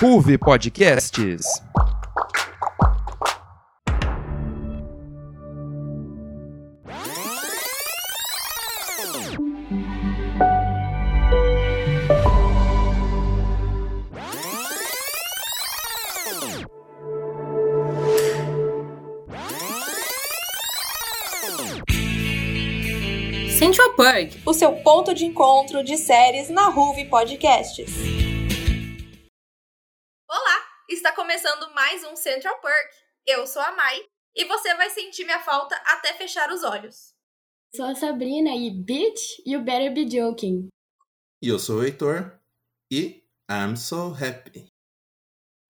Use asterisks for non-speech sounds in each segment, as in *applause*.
Ruve Podcasts. O seu ponto de encontro de séries na Ruve Podcasts. Olá, está começando mais um Central Park. Eu sou a Mai e você vai sentir minha falta até fechar os olhos. Sou a Sabrina e bitch, you better be joking. E eu sou o Heitor e I'm so happy.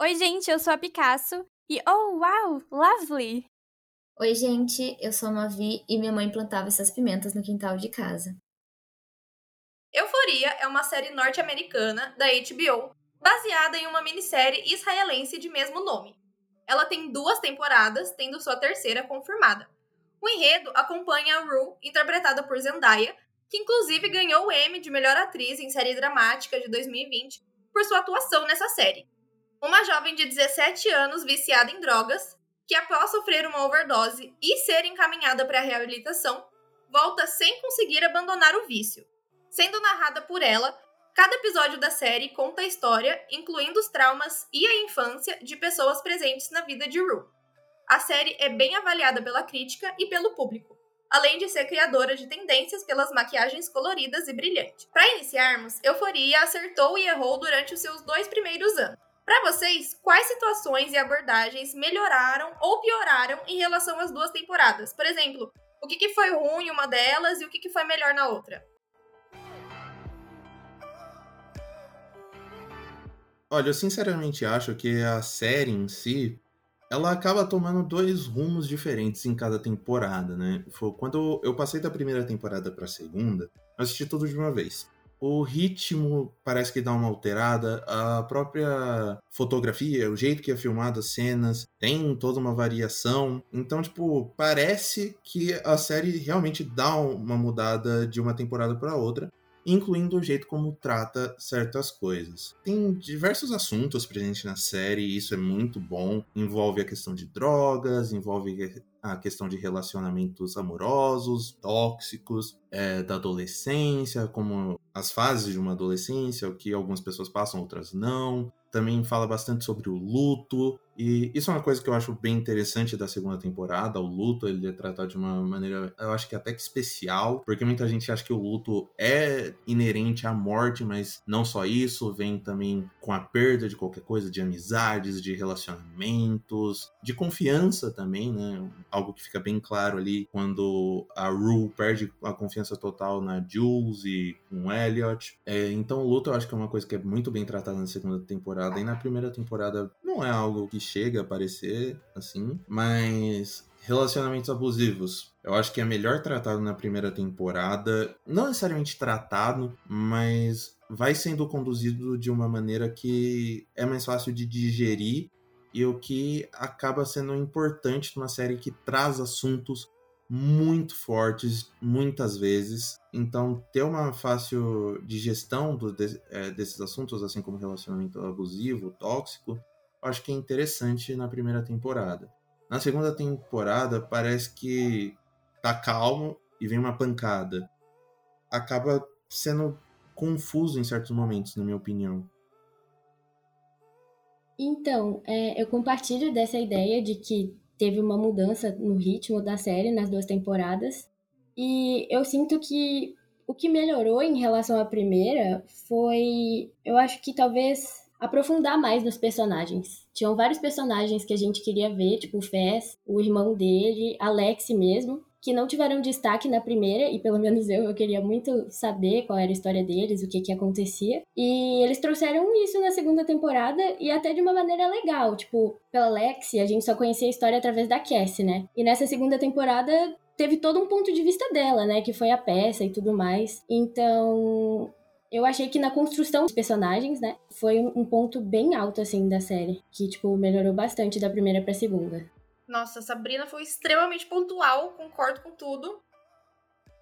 Oi, gente, eu sou a Picasso e oh, wow, lovely! Oi, gente, eu sou a Mavi e minha mãe plantava essas pimentas no quintal de casa. Euforia é uma série norte-americana da HBO, baseada em uma minissérie israelense de mesmo nome. Ela tem duas temporadas, tendo sua terceira confirmada. O enredo acompanha a Rue, interpretada por Zendaya, que inclusive ganhou o Emmy de melhor atriz em série dramática de 2020 por sua atuação nessa série. Uma jovem de 17 anos viciada em drogas que, após sofrer uma overdose e ser encaminhada para a reabilitação, volta sem conseguir abandonar o vício. Sendo narrada por ela, cada episódio da série conta a história, incluindo os traumas e a infância de pessoas presentes na vida de Rue. A série é bem avaliada pela crítica e pelo público, além de ser criadora de tendências pelas maquiagens coloridas e brilhantes. Para iniciarmos, Euforia acertou e errou durante os seus dois primeiros anos. Para vocês, quais situações e abordagens melhoraram ou pioraram em relação às duas temporadas? Por exemplo, o que, que foi ruim em uma delas e o que, que foi melhor na outra? Olha, eu sinceramente acho que a série em si, ela acaba tomando dois rumos diferentes em cada temporada, né? Quando eu passei da primeira temporada para a segunda, assisti tudo de uma vez. O ritmo parece que dá uma alterada, a própria fotografia, o jeito que é filmado as cenas, tem toda uma variação. Então, tipo, parece que a série realmente dá uma mudada de uma temporada para outra incluindo o jeito como trata certas coisas. Tem diversos assuntos presentes na série, e isso é muito bom. Envolve a questão de drogas, envolve a questão de relacionamentos amorosos, tóxicos, é, da adolescência, como as fases de uma adolescência, o que algumas pessoas passam, outras não. Também fala bastante sobre o luto, e isso é uma coisa que eu acho bem interessante da segunda temporada. O luto ele é tratado de uma maneira, eu acho que até que especial, porque muita gente acha que o luto é inerente à morte, mas não só isso, vem também com a perda de qualquer coisa, de amizades, de relacionamentos, de confiança também, né? Algo que fica bem claro ali quando a Rue perde a confiança total na Jules e com Elliot. É, então o luto eu acho que é uma coisa que é muito bem tratada na segunda temporada e na primeira temporada não é algo que chega a aparecer assim, mas relacionamentos abusivos. Eu acho que é melhor tratado na primeira temporada, não necessariamente tratado, mas vai sendo conduzido de uma maneira que é mais fácil de digerir e o que acaba sendo importante numa série que traz assuntos muito fortes muitas vezes. Então, ter uma fácil digestão do, de, é, desses assuntos, assim como relacionamento abusivo, tóxico, acho que é interessante na primeira temporada. Na segunda temporada, parece que tá calmo e vem uma pancada. Acaba sendo confuso em certos momentos, na minha opinião. Então, é, eu compartilho dessa ideia de que teve uma mudança no ritmo da série nas duas temporadas. E eu sinto que o que melhorou em relação à primeira foi, eu acho que talvez aprofundar mais nos personagens. Tinham vários personagens que a gente queria ver, tipo o Fez, o irmão dele, Alex mesmo, que não tiveram destaque na primeira, e pelo menos eu, eu queria muito saber qual era a história deles, o que que acontecia. E eles trouxeram isso na segunda temporada, e até de uma maneira legal. Tipo, pela Lexi, a gente só conhecia a história através da Cassie, né? E nessa segunda temporada teve todo um ponto de vista dela, né? Que foi a peça e tudo mais. Então, eu achei que na construção dos personagens, né, foi um ponto bem alto, assim, da série. Que, tipo, melhorou bastante da primeira pra segunda. Nossa, Sabrina foi extremamente pontual, concordo com tudo.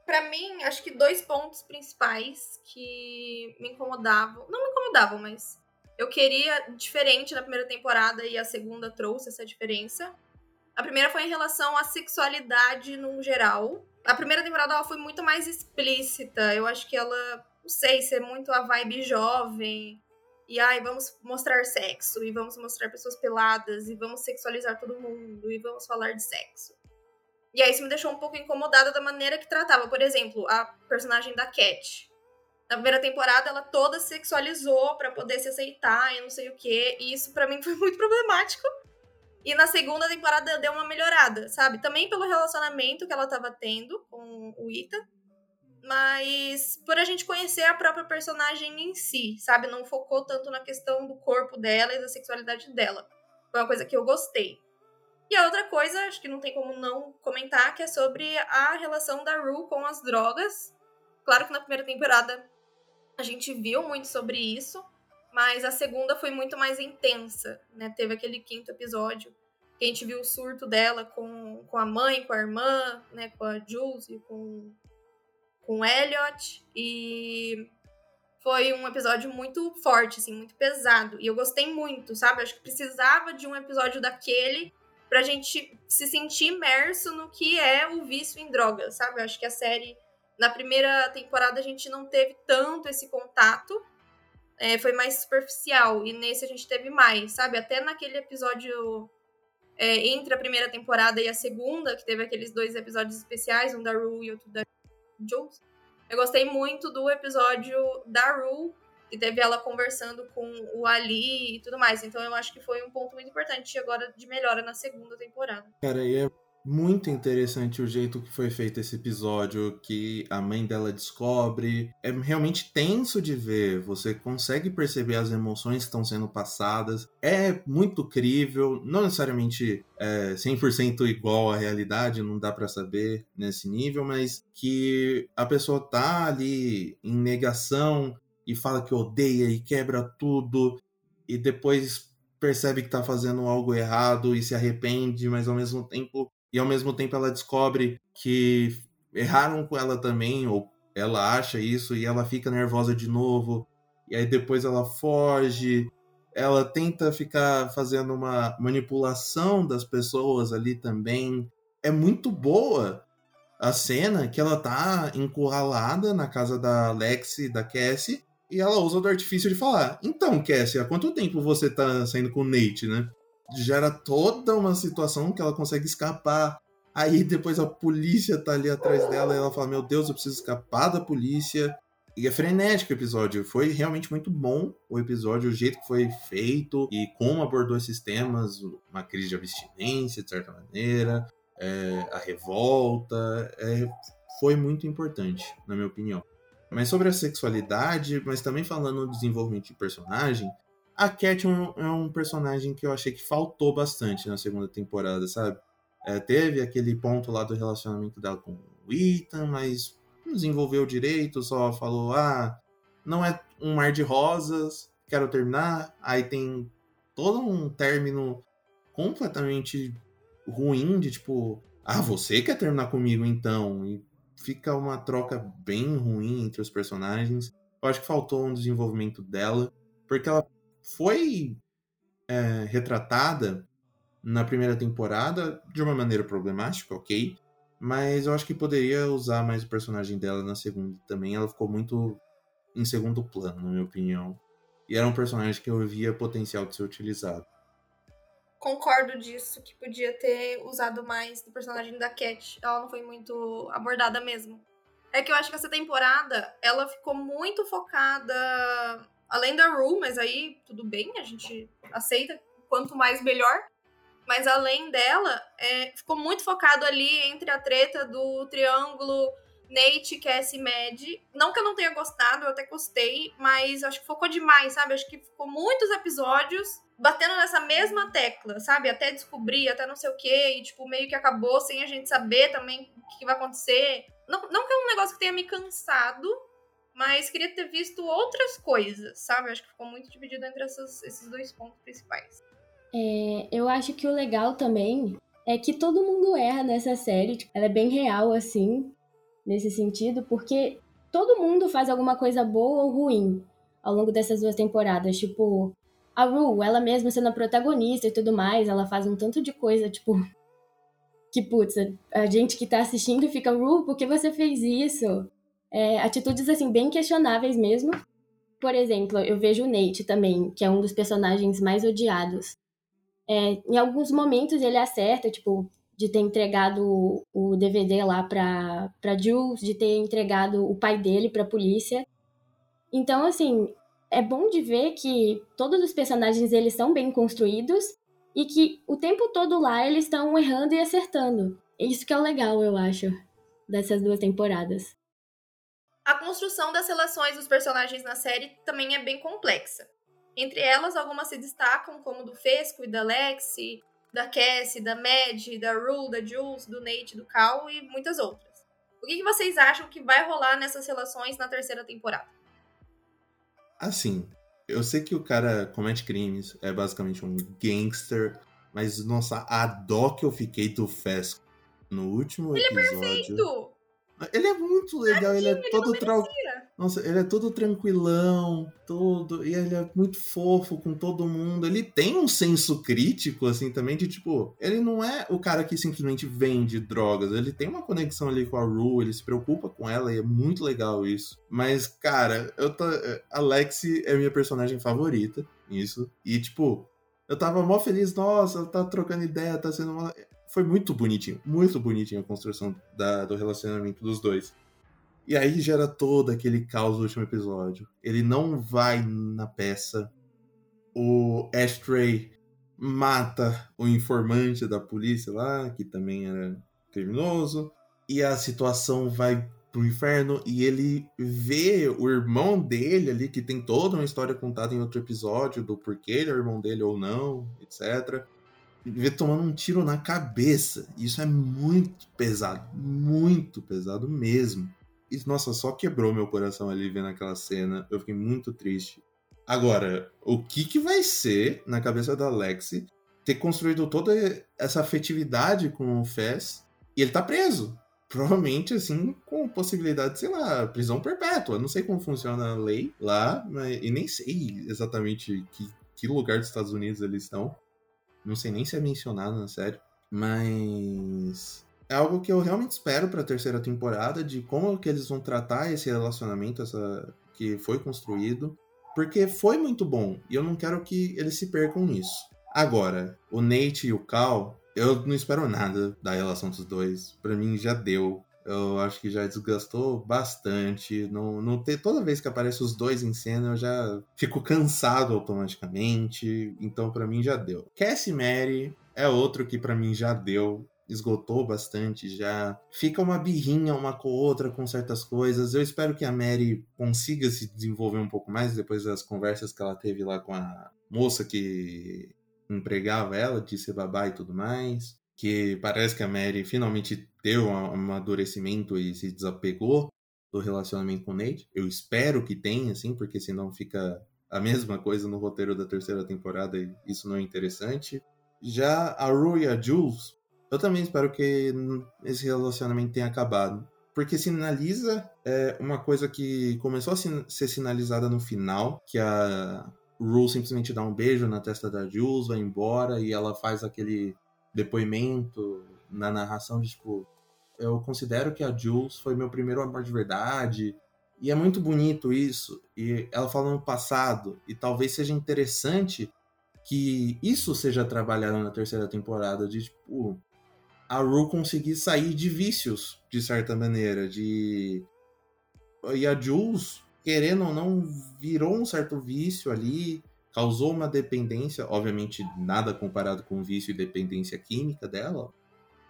Pra mim, acho que dois pontos principais que me incomodavam. Não me incomodavam, mas eu queria diferente na primeira temporada e a segunda trouxe essa diferença. A primeira foi em relação à sexualidade no geral. A primeira temporada ela foi muito mais explícita. Eu acho que ela, não sei, ser muito a vibe jovem. E ai, vamos mostrar sexo, e vamos mostrar pessoas peladas, e vamos sexualizar todo mundo, e vamos falar de sexo. E aí isso me deixou um pouco incomodada da maneira que tratava. Por exemplo, a personagem da Cat. Na primeira temporada, ela toda sexualizou para poder se aceitar e não sei o quê. E isso para mim foi muito *laughs* problemático. E na segunda temporada deu uma melhorada, sabe? Também pelo relacionamento que ela tava tendo com o Ita. Mas por a gente conhecer a própria personagem em si, sabe? Não focou tanto na questão do corpo dela e da sexualidade dela. Foi uma coisa que eu gostei. E a outra coisa, acho que não tem como não comentar, que é sobre a relação da Rue com as drogas. Claro que na primeira temporada a gente viu muito sobre isso, mas a segunda foi muito mais intensa, né? Teve aquele quinto episódio que a gente viu o surto dela com, com a mãe, com a irmã, né? Com a Jules e com, com Elliot. E foi um episódio muito forte, assim, muito pesado. E eu gostei muito, sabe? Acho que precisava de um episódio daquele pra gente se sentir imerso no que é o vício em drogas, sabe? Acho que a série, na primeira temporada, a gente não teve tanto esse contato é, foi mais superficial. E nesse a gente teve mais, sabe? Até naquele episódio é, entre a primeira temporada e a segunda, que teve aqueles dois episódios especiais, um da Rue e outro da Jules. Eu gostei muito do episódio da Rue, que teve ela conversando com o Ali e tudo mais. Então eu acho que foi um ponto muito importante agora de melhora na segunda temporada. Cara, e é muito interessante o jeito que foi feito esse episódio, que a mãe dela descobre. É realmente tenso de ver, você consegue perceber as emoções que estão sendo passadas. É muito crível, não necessariamente é 100% igual à realidade, não dá para saber nesse nível, mas que a pessoa tá ali em negação e fala que odeia e quebra tudo e depois percebe que tá fazendo algo errado e se arrepende, mas ao mesmo tempo e ao mesmo tempo ela descobre que erraram com ela também, ou ela acha isso, e ela fica nervosa de novo, e aí depois ela foge, ela tenta ficar fazendo uma manipulação das pessoas ali também. É muito boa a cena que ela tá encurralada na casa da Lexi, da Cassie, e ela usa do artifício de falar: Então, Cassie, há quanto tempo você tá saindo com o Nate, né? Gera toda uma situação que ela consegue escapar. Aí depois a polícia tá ali atrás dela e ela fala: Meu Deus, eu preciso escapar da polícia. E é frenético o episódio. Foi realmente muito bom o episódio, o jeito que foi feito e como abordou esses temas, uma crise de abstinência, de certa maneira, é, a revolta. É, foi muito importante, na minha opinião. Mas sobre a sexualidade, mas também falando do desenvolvimento de personagem, a Cat é um, é um, personagem que eu achei que faltou bastante na segunda temporada, sabe? É, teve aquele ponto lá do relacionamento dela com o Ethan, mas não desenvolveu direito, só falou, ah, não é um mar de rosas, quero terminar. Aí tem todo um término completamente ruim de tipo, ah, você quer terminar comigo então? E fica uma troca bem ruim entre os personagens. Eu acho que faltou um desenvolvimento dela, porque ela foi é, retratada na primeira temporada de uma maneira problemática, ok. Mas eu acho que poderia usar mais o personagem dela na segunda também. Ela ficou muito em segundo plano, na minha opinião. E era um personagem que eu via potencial de ser utilizado. Concordo disso, que podia ter usado mais do personagem da Cat. Ela não foi muito abordada mesmo. É que eu acho que essa temporada ela ficou muito focada além da Rue, mas aí tudo bem, a gente aceita, quanto mais melhor. Mas além dela, é, ficou muito focado ali entre a treta do triângulo Nate, Cassie e Mad. Não que eu não tenha gostado, eu até gostei, mas acho que focou demais, sabe? Acho que ficou muitos episódios batendo nessa mesma tecla, sabe? Até descobrir, até não sei o quê, e tipo, meio que acabou sem a gente saber também o que vai acontecer. Não, não que é um negócio que tenha me cansado, mas queria ter visto outras coisas, sabe? Acho que ficou muito dividido entre essas, esses dois pontos principais. É, eu acho que o legal também é que todo mundo erra nessa série. Tipo, ela é bem real, assim. nesse sentido, porque todo mundo faz alguma coisa boa ou ruim ao longo dessas duas temporadas. Tipo, a Rue, ela mesma sendo a protagonista e tudo mais, ela faz um tanto de coisa, tipo. *laughs* Que putz, a gente que tá assistindo fica, Rue, por que você fez isso? É, atitudes assim, bem questionáveis mesmo. Por exemplo, eu vejo o Nate também, que é um dos personagens mais odiados. É, em alguns momentos ele acerta, tipo, de ter entregado o DVD lá pra, pra Jules, de ter entregado o pai dele pra polícia. Então, assim, é bom de ver que todos os personagens eles são bem construídos e que o tempo todo lá eles estão errando e acertando. Isso que é o legal, eu acho, dessas duas temporadas. A construção das relações dos personagens na série também é bem complexa. Entre elas, algumas se destacam, como do Fesco e da Lexi, da Cassie, da Mad, da Rue, da Jules, do Nate, do Cal e muitas outras. O que vocês acham que vai rolar nessas relações na terceira temporada? Assim, eu sei que o cara comete crimes, é basicamente um gangster, mas nossa, a dó que eu fiquei do Fesco no último ele episódio. Ele é perfeito! Ele é muito legal, Tadinho, ele é todo tranquilo. Nossa, ele é todo tranquilão, todo. E ele é muito fofo com todo mundo. Ele tem um senso crítico, assim, também, de tipo. Ele não é o cara que simplesmente vende drogas. Ele tem uma conexão ali com a Rue, ele se preocupa com ela e é muito legal isso. Mas, cara, eu tô. A Lexi é minha personagem favorita. Isso. E, tipo, eu tava mó feliz, nossa, tá trocando ideia, tá sendo uma foi muito bonitinho, muito bonitinho a construção da, do relacionamento dos dois. E aí gera todo aquele caos do último episódio. Ele não vai na peça. O Ashtray mata o informante da polícia lá, que também era criminoso. E a situação vai pro inferno e ele vê o irmão dele ali, que tem toda uma história contada em outro episódio do porquê ele é o irmão dele ou não, etc vê tomando um tiro na cabeça. Isso é muito pesado, muito pesado mesmo. E, nossa, só quebrou meu coração ali vendo aquela cena. Eu fiquei muito triste. Agora, o que, que vai ser na cabeça da Lexi ter construído toda essa afetividade com o Fez e ele tá preso? Provavelmente, assim, com possibilidade, sei lá, prisão perpétua. Não sei como funciona a lei lá, mas, e nem sei exatamente que, que lugar dos Estados Unidos eles estão. Não sei nem se é mencionado na série. Mas é algo que eu realmente espero para a terceira temporada de como que eles vão tratar esse relacionamento essa que foi construído, porque foi muito bom e eu não quero que eles se percam nisso. Agora, o Nate e o Cal, eu não espero nada da relação dos dois. Para mim já deu. Eu acho que já desgastou bastante. Não, não ter, toda vez que aparece os dois em cena, eu já fico cansado automaticamente. Então, para mim, já deu. Cassie Mary é outro que para mim já deu. Esgotou bastante já. Fica uma birrinha uma com outra com certas coisas. Eu espero que a Mary consiga se desenvolver um pouco mais depois das conversas que ela teve lá com a moça que empregava ela, de ser babá e tudo mais que parece que a Mary finalmente deu um amadurecimento e se desapegou do relacionamento com o Nate. Eu espero que tenha, assim, porque senão fica a *laughs* mesma coisa no roteiro da terceira temporada e isso não é interessante. Já a Rue e a Jules, eu também espero que esse relacionamento tenha acabado. Porque sinaliza é, uma coisa que começou a ser sinalizada no final, que a Rue simplesmente dá um beijo na testa da Jules, vai embora e ela faz aquele depoimento, na narração de tipo, eu considero que a Jules foi meu primeiro amor de verdade. E é muito bonito isso. E ela fala no passado. E talvez seja interessante que isso seja trabalhado na terceira temporada. De tipo, a Ru conseguir sair de vícios, de certa maneira. De. E a Jules, querendo ou não, virou um certo vício ali causou uma dependência, obviamente nada comparado com vício e dependência química dela,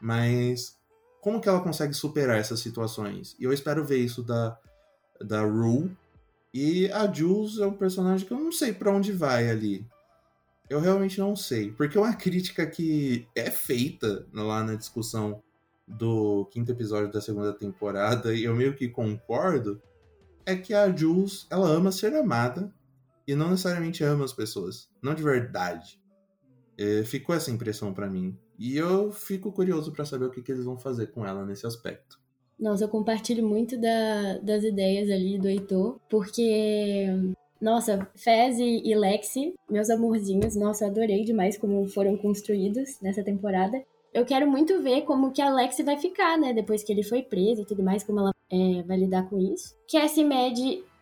mas como que ela consegue superar essas situações? E eu espero ver isso da, da Rue. E a Jules é um personagem que eu não sei para onde vai ali. Eu realmente não sei. Porque uma crítica que é feita lá na discussão do quinto episódio da segunda temporada, e eu meio que concordo, é que a Jules, ela ama ser amada, e não necessariamente ama as pessoas. Não de verdade. É, ficou essa impressão para mim. E eu fico curioso para saber o que, que, eles vão fazer com ela nesse aspecto. Nossa, eu compartilho muito da, das ideias ali do Heitor, porque nossa, Fez e Lexi, meus amorzinhos, nossa, eu adorei demais como foram construídos nessa temporada. Eu quero muito ver como que a Lexi vai ficar, né, depois que ele foi preso e tudo mais, como ela é, vai lidar com isso. Cassie Mad,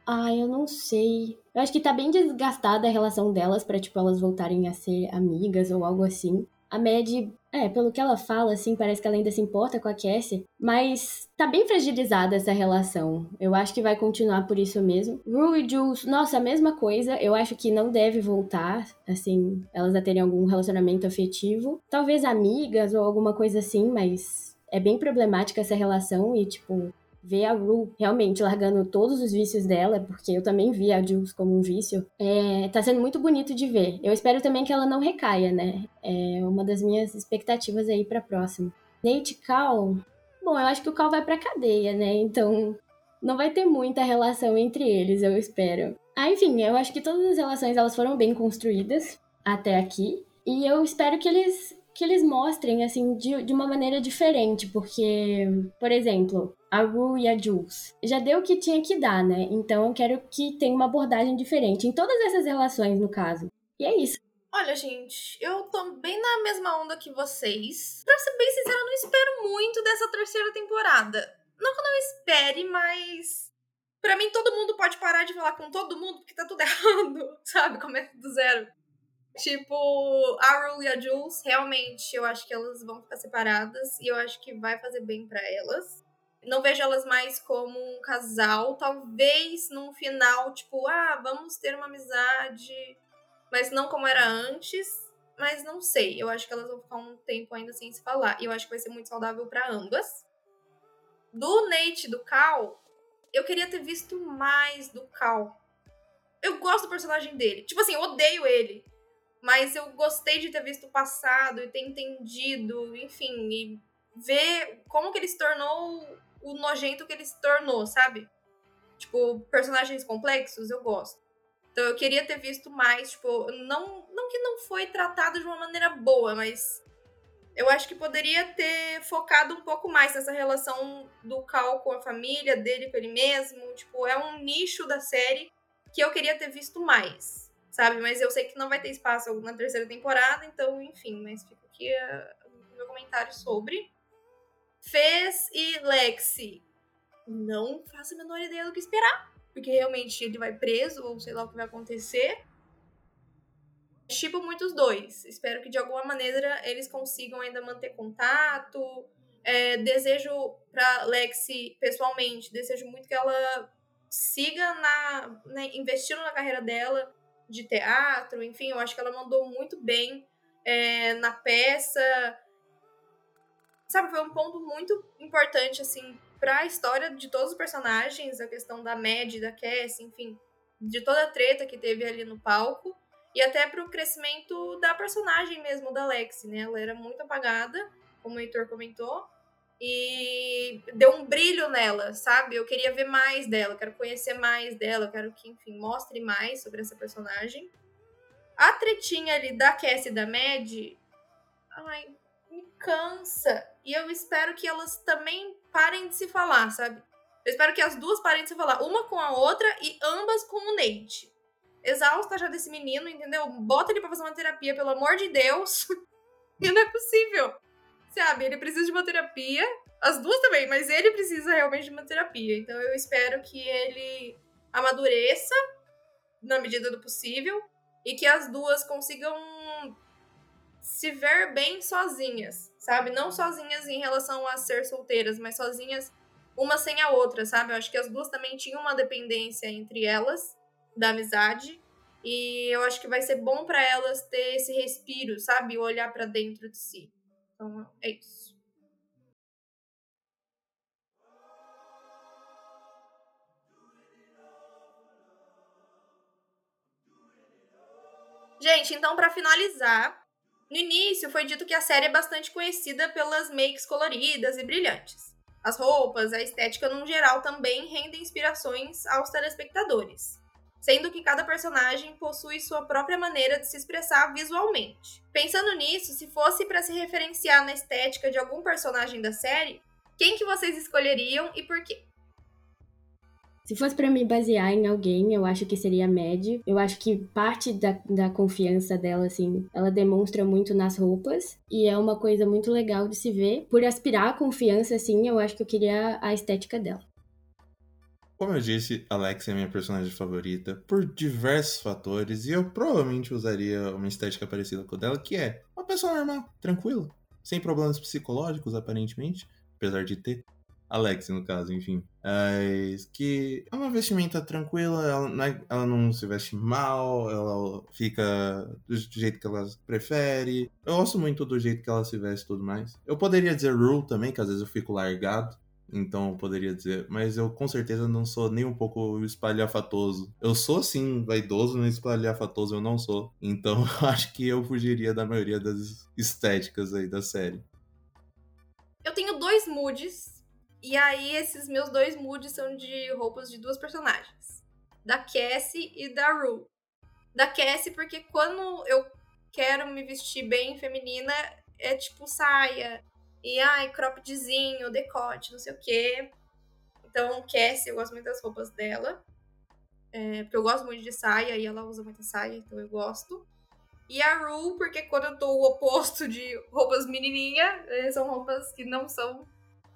ai, eu não sei. Eu acho que tá bem desgastada a relação delas para tipo, elas voltarem a ser amigas ou algo assim. A Mad, é, pelo que ela fala, assim, parece que ela ainda se importa com a Cassie, mas tá bem fragilizada essa relação. Eu acho que vai continuar por isso mesmo. Rue e Jules, nossa, a mesma coisa. Eu acho que não deve voltar, assim, elas a terem algum relacionamento afetivo. Talvez amigas ou alguma coisa assim, mas é bem problemática essa relação e, tipo, ver a Rue realmente largando todos os vícios dela, porque eu também vi a Jules como um vício, é, tá sendo muito bonito de ver. Eu espero também que ela não recaia, né? É uma das minhas expectativas aí pra próxima. Nate Cal, bom, eu acho que o Cal vai pra cadeia, né? Então não vai ter muita relação entre eles, eu espero. Ah, enfim, eu acho que todas as relações elas foram bem construídas até aqui. E eu espero que eles que eles mostrem, assim, de, de uma maneira diferente, porque, por exemplo, a Rue e a Jules já deu o que tinha que dar, né? Então eu quero que tenha uma abordagem diferente em todas essas relações, no caso. E é isso. Olha, gente, eu tô bem na mesma onda que vocês. Pra ser bem sincera, eu não espero muito dessa terceira temporada. Não que eu não espere, mas. Pra mim, todo mundo pode parar de falar com todo mundo porque tá tudo *laughs* errado, sabe? Começa do zero. Tipo, a Rue e a Jules, realmente, eu acho que elas vão ficar separadas e eu acho que vai fazer bem para elas. Não vejo elas mais como um casal, talvez num final, tipo, ah, vamos ter uma amizade, mas não como era antes. Mas não sei, eu acho que elas vão ficar um tempo ainda sem se falar. E eu acho que vai ser muito saudável para ambas. Do Nate do Cal, eu queria ter visto mais do Cal. Eu gosto do personagem dele. Tipo assim, eu odeio ele mas eu gostei de ter visto o passado e ter entendido, enfim, e ver como que ele se tornou o nojento que ele se tornou, sabe? Tipo, personagens complexos, eu gosto. Então eu queria ter visto mais, tipo, não, não que não foi tratado de uma maneira boa, mas eu acho que poderia ter focado um pouco mais nessa relação do Cal com a família, dele com ele mesmo. Tipo, é um nicho da série que eu queria ter visto mais sabe? Mas eu sei que não vai ter espaço na terceira temporada, então, enfim, mas fica aqui uh, o meu comentário sobre. Fez e Lexi. Não faço a menor ideia do que esperar, porque realmente ele vai preso, ou sei lá o que vai acontecer. Tipo muitos dois. Espero que de alguma maneira eles consigam ainda manter contato. É, desejo pra Lexi, pessoalmente, desejo muito que ela siga na, né, investindo na carreira dela, de teatro, enfim, eu acho que ela mandou muito bem é, na peça. Sabe, foi um ponto muito importante, assim, para a história de todos os personagens, a questão da Mad, da Cassie, enfim, de toda a treta que teve ali no palco, e até para o crescimento da personagem mesmo, da Lexi, né? Ela era muito apagada, como o Heitor comentou, e deu um brilho nela, sabe? Eu queria ver mais dela, quero conhecer mais dela, quero que, enfim, mostre mais sobre essa personagem. A tretinha ali da Cassie e da Mad, ai, me cansa. E eu espero que elas também parem de se falar, sabe? Eu espero que as duas parem de se falar, uma com a outra e ambas com o Nate. Exausta já desse menino, entendeu? Bota ele pra fazer uma terapia, pelo amor de Deus. *laughs* e não é possível sabe? Ele precisa de uma terapia. As duas também, mas ele precisa realmente de uma terapia. Então eu espero que ele amadureça na medida do possível e que as duas consigam se ver bem sozinhas, sabe? Não sozinhas em relação a ser solteiras, mas sozinhas uma sem a outra, sabe? Eu acho que as duas também tinham uma dependência entre elas da amizade e eu acho que vai ser bom para elas ter esse respiro, sabe? Olhar para dentro de si. Então é isso. Gente, então para finalizar, no início foi dito que a série é bastante conhecida pelas makes coloridas e brilhantes. As roupas, a estética no geral também rendem inspirações aos telespectadores sendo que cada personagem possui sua própria maneira de se expressar visualmente. Pensando nisso, se fosse para se referenciar na estética de algum personagem da série, Quem que vocês escolheriam e por quê? Se fosse para me basear em alguém, eu acho que seria a Mad. Eu acho que parte da, da confiança dela, assim, ela demonstra muito nas roupas. E é uma coisa muito legal de se ver. Por aspirar a confiança, assim, eu acho que eu queria a estética dela. Como eu disse, Alex é minha personagem favorita por diversos fatores e eu provavelmente usaria uma estética parecida com a dela, que é uma pessoa normal, tranquila, sem problemas psicológicos aparentemente, apesar de ter. Alex, no caso, enfim. Mas que é uma vestimenta tranquila, ela não, é, ela não, se veste mal, ela fica do jeito que ela prefere. Eu gosto muito do jeito que ela se veste e tudo mais. Eu poderia dizer Rule também, que às vezes eu fico largado. Então eu poderia dizer, mas eu com certeza não sou nem um pouco espalhafatoso. Eu sou sim vaidoso, mas espalhafatoso eu não sou. Então *laughs* eu acho que eu fugiria da maioria das estéticas aí da série. Eu tenho dois moods e aí, esses meus dois moods são de roupas de duas personagens. Da Cassie e da Rue. Da Cassie, porque quando eu quero me vestir bem feminina, é tipo saia. E, ai, croppedzinho, decote, não sei o quê. Então, Cassie, eu gosto muito das roupas dela. É, porque eu gosto muito de saia e ela usa muita saia, então eu gosto. E a Rue, porque quando eu tô o oposto de roupas menininha, é, são roupas que não são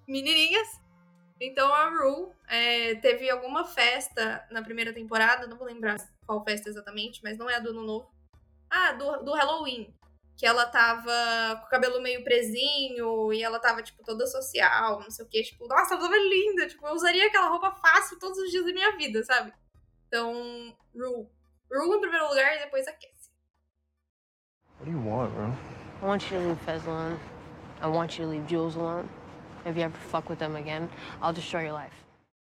menininhas. Então a Rue é, teve alguma festa na primeira temporada, não vou lembrar qual festa exatamente, mas não é a do Ano Novo. Ah, do, do Halloween. Que ela tava com o cabelo meio presinho e ela tava, tipo, toda social, não sei o quê. Tipo, nossa, ela tava linda. Tipo, eu usaria aquela roupa fácil todos os dias da minha vida, sabe? Então, Rue. Rue em primeiro lugar e depois a Cassie. What do you want, Rue? I want you to leave Fez alone. I want you to leave Jules alone. If you ever fuck with them again, I'll destroy your life.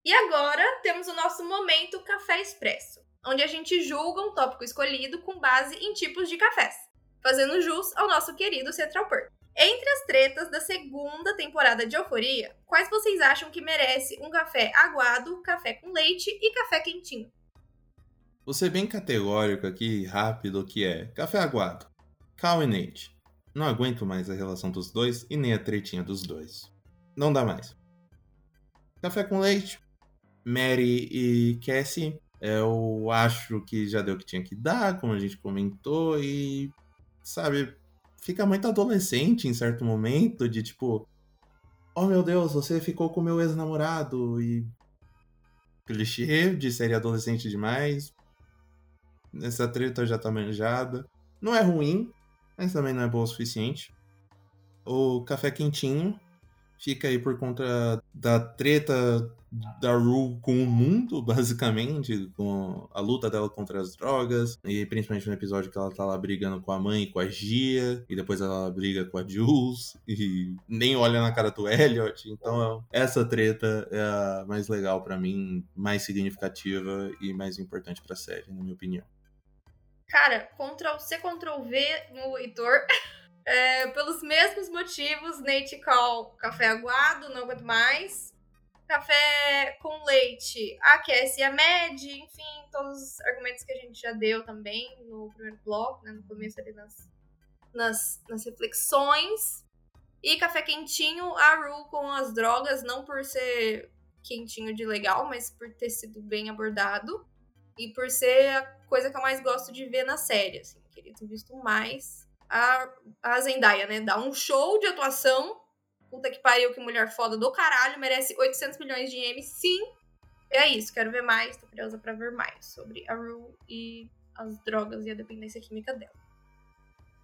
E agora temos o nosso momento Café Expresso, onde a gente julga um tópico escolhido com base em tipos de cafés, fazendo jus ao nosso querido Central Perk. Entre as tretas da segunda temporada de Euforia, quais vocês acham que merece um café aguado, café com leite e café quentinho? Vou ser bem categórico aqui, rápido, que é café aguado. Cal e Nate. Não aguento mais a relação dos dois e nem a tretinha dos dois. Não dá mais. Café com leite. Mary e Cassie. Eu acho que já deu o que tinha que dar, como a gente comentou, e. Sabe, fica muito adolescente em certo momento, de tipo. Oh meu Deus, você ficou com meu ex-namorado e. Clichê de série adolescente demais. Essa treta já tá manjada. Não é ruim, mas também não é boa o suficiente. O café quentinho fica aí por conta da treta da Rue com o mundo, *laughs* basicamente, com a luta dela contra as drogas, e principalmente no episódio que ela tá lá brigando com a mãe e com a Gia, e depois ela briga com a Jules, *laughs* e nem olha na cara do Elliot. Então, essa treta é a mais legal para mim, mais significativa e mais importante pra série, na minha opinião. Cara, Ctrl C, Ctrl V no Heitor. *laughs* É, pelos mesmos motivos, Nate Call, café aguado, não aguento mais. Café com leite, aquece a med, enfim, todos os argumentos que a gente já deu também no primeiro bloco, né, no começo ali nas, nas, nas reflexões. E café quentinho, a Ru com as drogas, não por ser quentinho de legal, mas por ter sido bem abordado. E por ser a coisa que eu mais gosto de ver na série, assim. Queria ter visto mais a, a Zendaya, né? Dá um show de atuação. Puta que pariu, que mulher foda do caralho. Merece 800 milhões de M, sim. É isso, quero ver mais. Tô curiosa pra ver mais sobre a Rue e as drogas e a dependência química dela.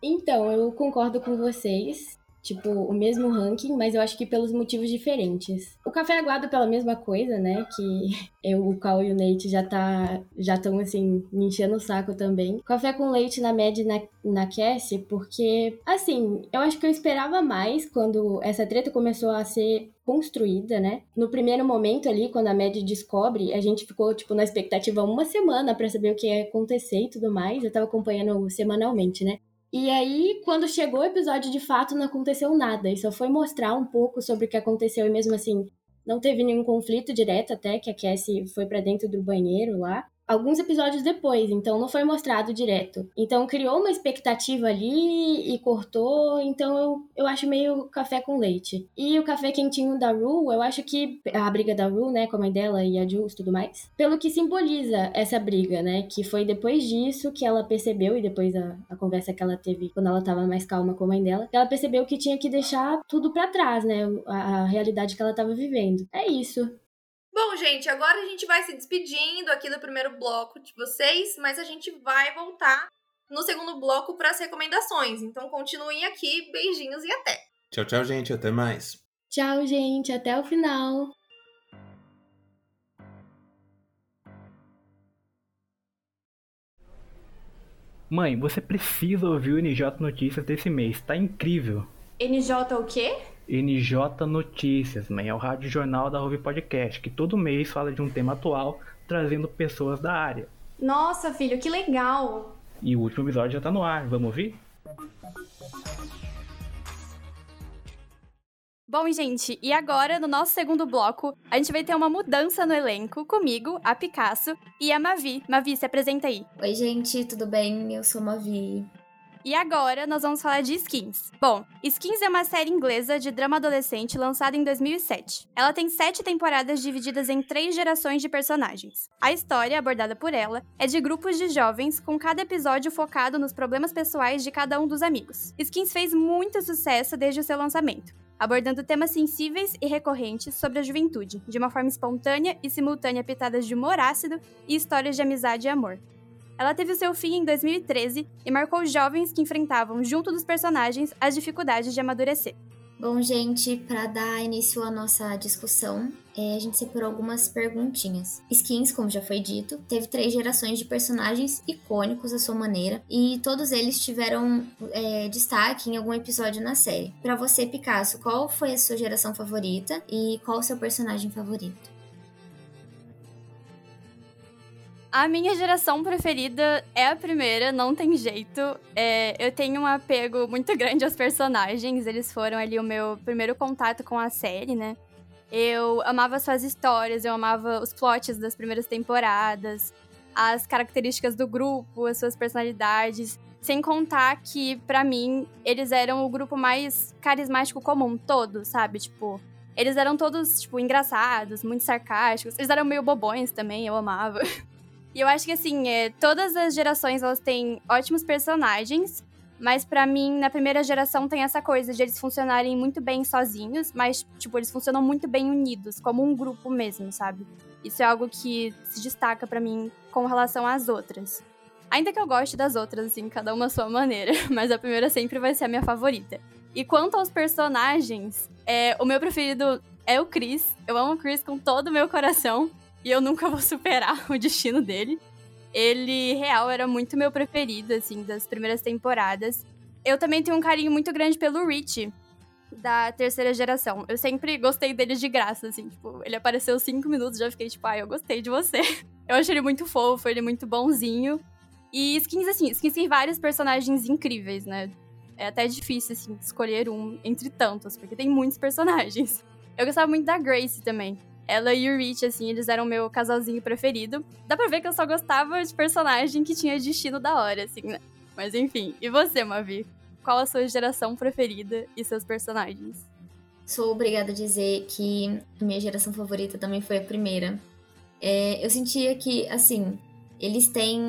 Então, eu concordo com vocês tipo, o mesmo ranking, mas eu acho que pelos motivos diferentes. O café aguado pela mesma coisa, né? Que *laughs* eu, o Cal e o Nate já tá já estão assim me enchendo o saco também. Café com leite na média na, na Cassie, porque assim, eu acho que eu esperava mais quando essa treta começou a ser construída, né? No primeiro momento ali, quando a Mad descobre, a gente ficou, tipo, na expectativa uma semana para saber o que ia acontecer e tudo mais. Eu tava acompanhando semanalmente, né? E aí, quando chegou o episódio, de fato, não aconteceu nada. E só foi mostrar um pouco sobre o que aconteceu. E mesmo assim, não teve nenhum conflito direto até que a Cassie foi para dentro do banheiro lá. Alguns episódios depois, então não foi mostrado direto. Então criou uma expectativa ali e cortou, então eu, eu acho meio café com leite. E o café quentinho da Rue, eu acho que a briga da Rue, né, com a mãe dela e a Jules e tudo mais, pelo que simboliza essa briga, né, que foi depois disso que ela percebeu, e depois a, a conversa que ela teve quando ela tava mais calma com a mãe dela, que ela percebeu que tinha que deixar tudo para trás, né, a, a realidade que ela tava vivendo. É isso. Bom, gente, agora a gente vai se despedindo aqui do primeiro bloco de vocês, mas a gente vai voltar no segundo bloco para as recomendações. Então continuem aqui, beijinhos e até. Tchau, tchau, gente. Até mais. Tchau, gente. Até o final. Mãe, você precisa ouvir o NJ Notícias desse mês, tá incrível. NJ o quê? NJ Notícias, mãe, é o rádio jornal da Ruby Podcast, que todo mês fala de um tema atual, trazendo pessoas da área. Nossa, filho, que legal! E o último episódio já tá no ar, vamos ouvir? Bom, gente, e agora, no nosso segundo bloco, a gente vai ter uma mudança no elenco comigo, a Picasso e a Mavi. Mavi, se apresenta aí. Oi, gente, tudo bem? Eu sou Mavi. E agora nós vamos falar de Skins. Bom, Skins é uma série inglesa de drama adolescente lançada em 2007. Ela tem sete temporadas divididas em três gerações de personagens. A história, abordada por ela, é de grupos de jovens, com cada episódio focado nos problemas pessoais de cada um dos amigos. Skins fez muito sucesso desde o seu lançamento abordando temas sensíveis e recorrentes sobre a juventude, de uma forma espontânea e simultânea pitadas de humor ácido e histórias de amizade e amor. Ela teve o seu fim em 2013 e marcou jovens que enfrentavam, junto dos personagens, as dificuldades de amadurecer. Bom, gente, para dar início à nossa discussão, é, a gente separou algumas perguntinhas. Skins, como já foi dito, teve três gerações de personagens icônicos à sua maneira e todos eles tiveram é, destaque em algum episódio na série. Para você, Picasso, qual foi a sua geração favorita e qual o seu personagem favorito? A minha geração preferida é a primeira, não tem jeito. É, eu tenho um apego muito grande aos personagens, eles foram ali o meu primeiro contato com a série, né? Eu amava suas histórias, eu amava os plots das primeiras temporadas, as características do grupo, as suas personalidades. Sem contar que, para mim, eles eram o grupo mais carismático comum todo, sabe? Tipo, eles eram todos, tipo, engraçados, muito sarcásticos. Eles eram meio bobões também, eu amava. *laughs* E eu acho que, assim, é, todas as gerações, elas têm ótimos personagens, mas para mim, na primeira geração, tem essa coisa de eles funcionarem muito bem sozinhos, mas, tipo, eles funcionam muito bem unidos, como um grupo mesmo, sabe? Isso é algo que se destaca para mim com relação às outras. Ainda que eu goste das outras, assim, cada uma à sua maneira, *laughs* mas a primeira sempre vai ser a minha favorita. E quanto aos personagens, é, o meu preferido é o Chris. Eu amo o Chris com todo o meu coração e eu nunca vou superar *laughs* o destino dele. Ele, real, era muito meu preferido, assim, das primeiras temporadas. Eu também tenho um carinho muito grande pelo Rich, da terceira geração. Eu sempre gostei dele de graça, assim, tipo, ele apareceu cinco minutos já fiquei tipo, ah, eu gostei de você. *laughs* Eu achei ele muito fofo, ele muito bonzinho. E skins, assim, skins tem vários personagens incríveis, né? É até difícil, assim, escolher um entre tantos, porque tem muitos personagens. Eu gostava muito da Grace também. Ela e o Rich, assim, eles eram meu casalzinho preferido. Dá pra ver que eu só gostava de personagem que tinha destino da hora, assim, né? Mas enfim. E você, Mavi? Qual a sua geração preferida e seus personagens? Sou obrigada a dizer que a minha geração favorita também foi a primeira. É, eu sentia que, assim, eles têm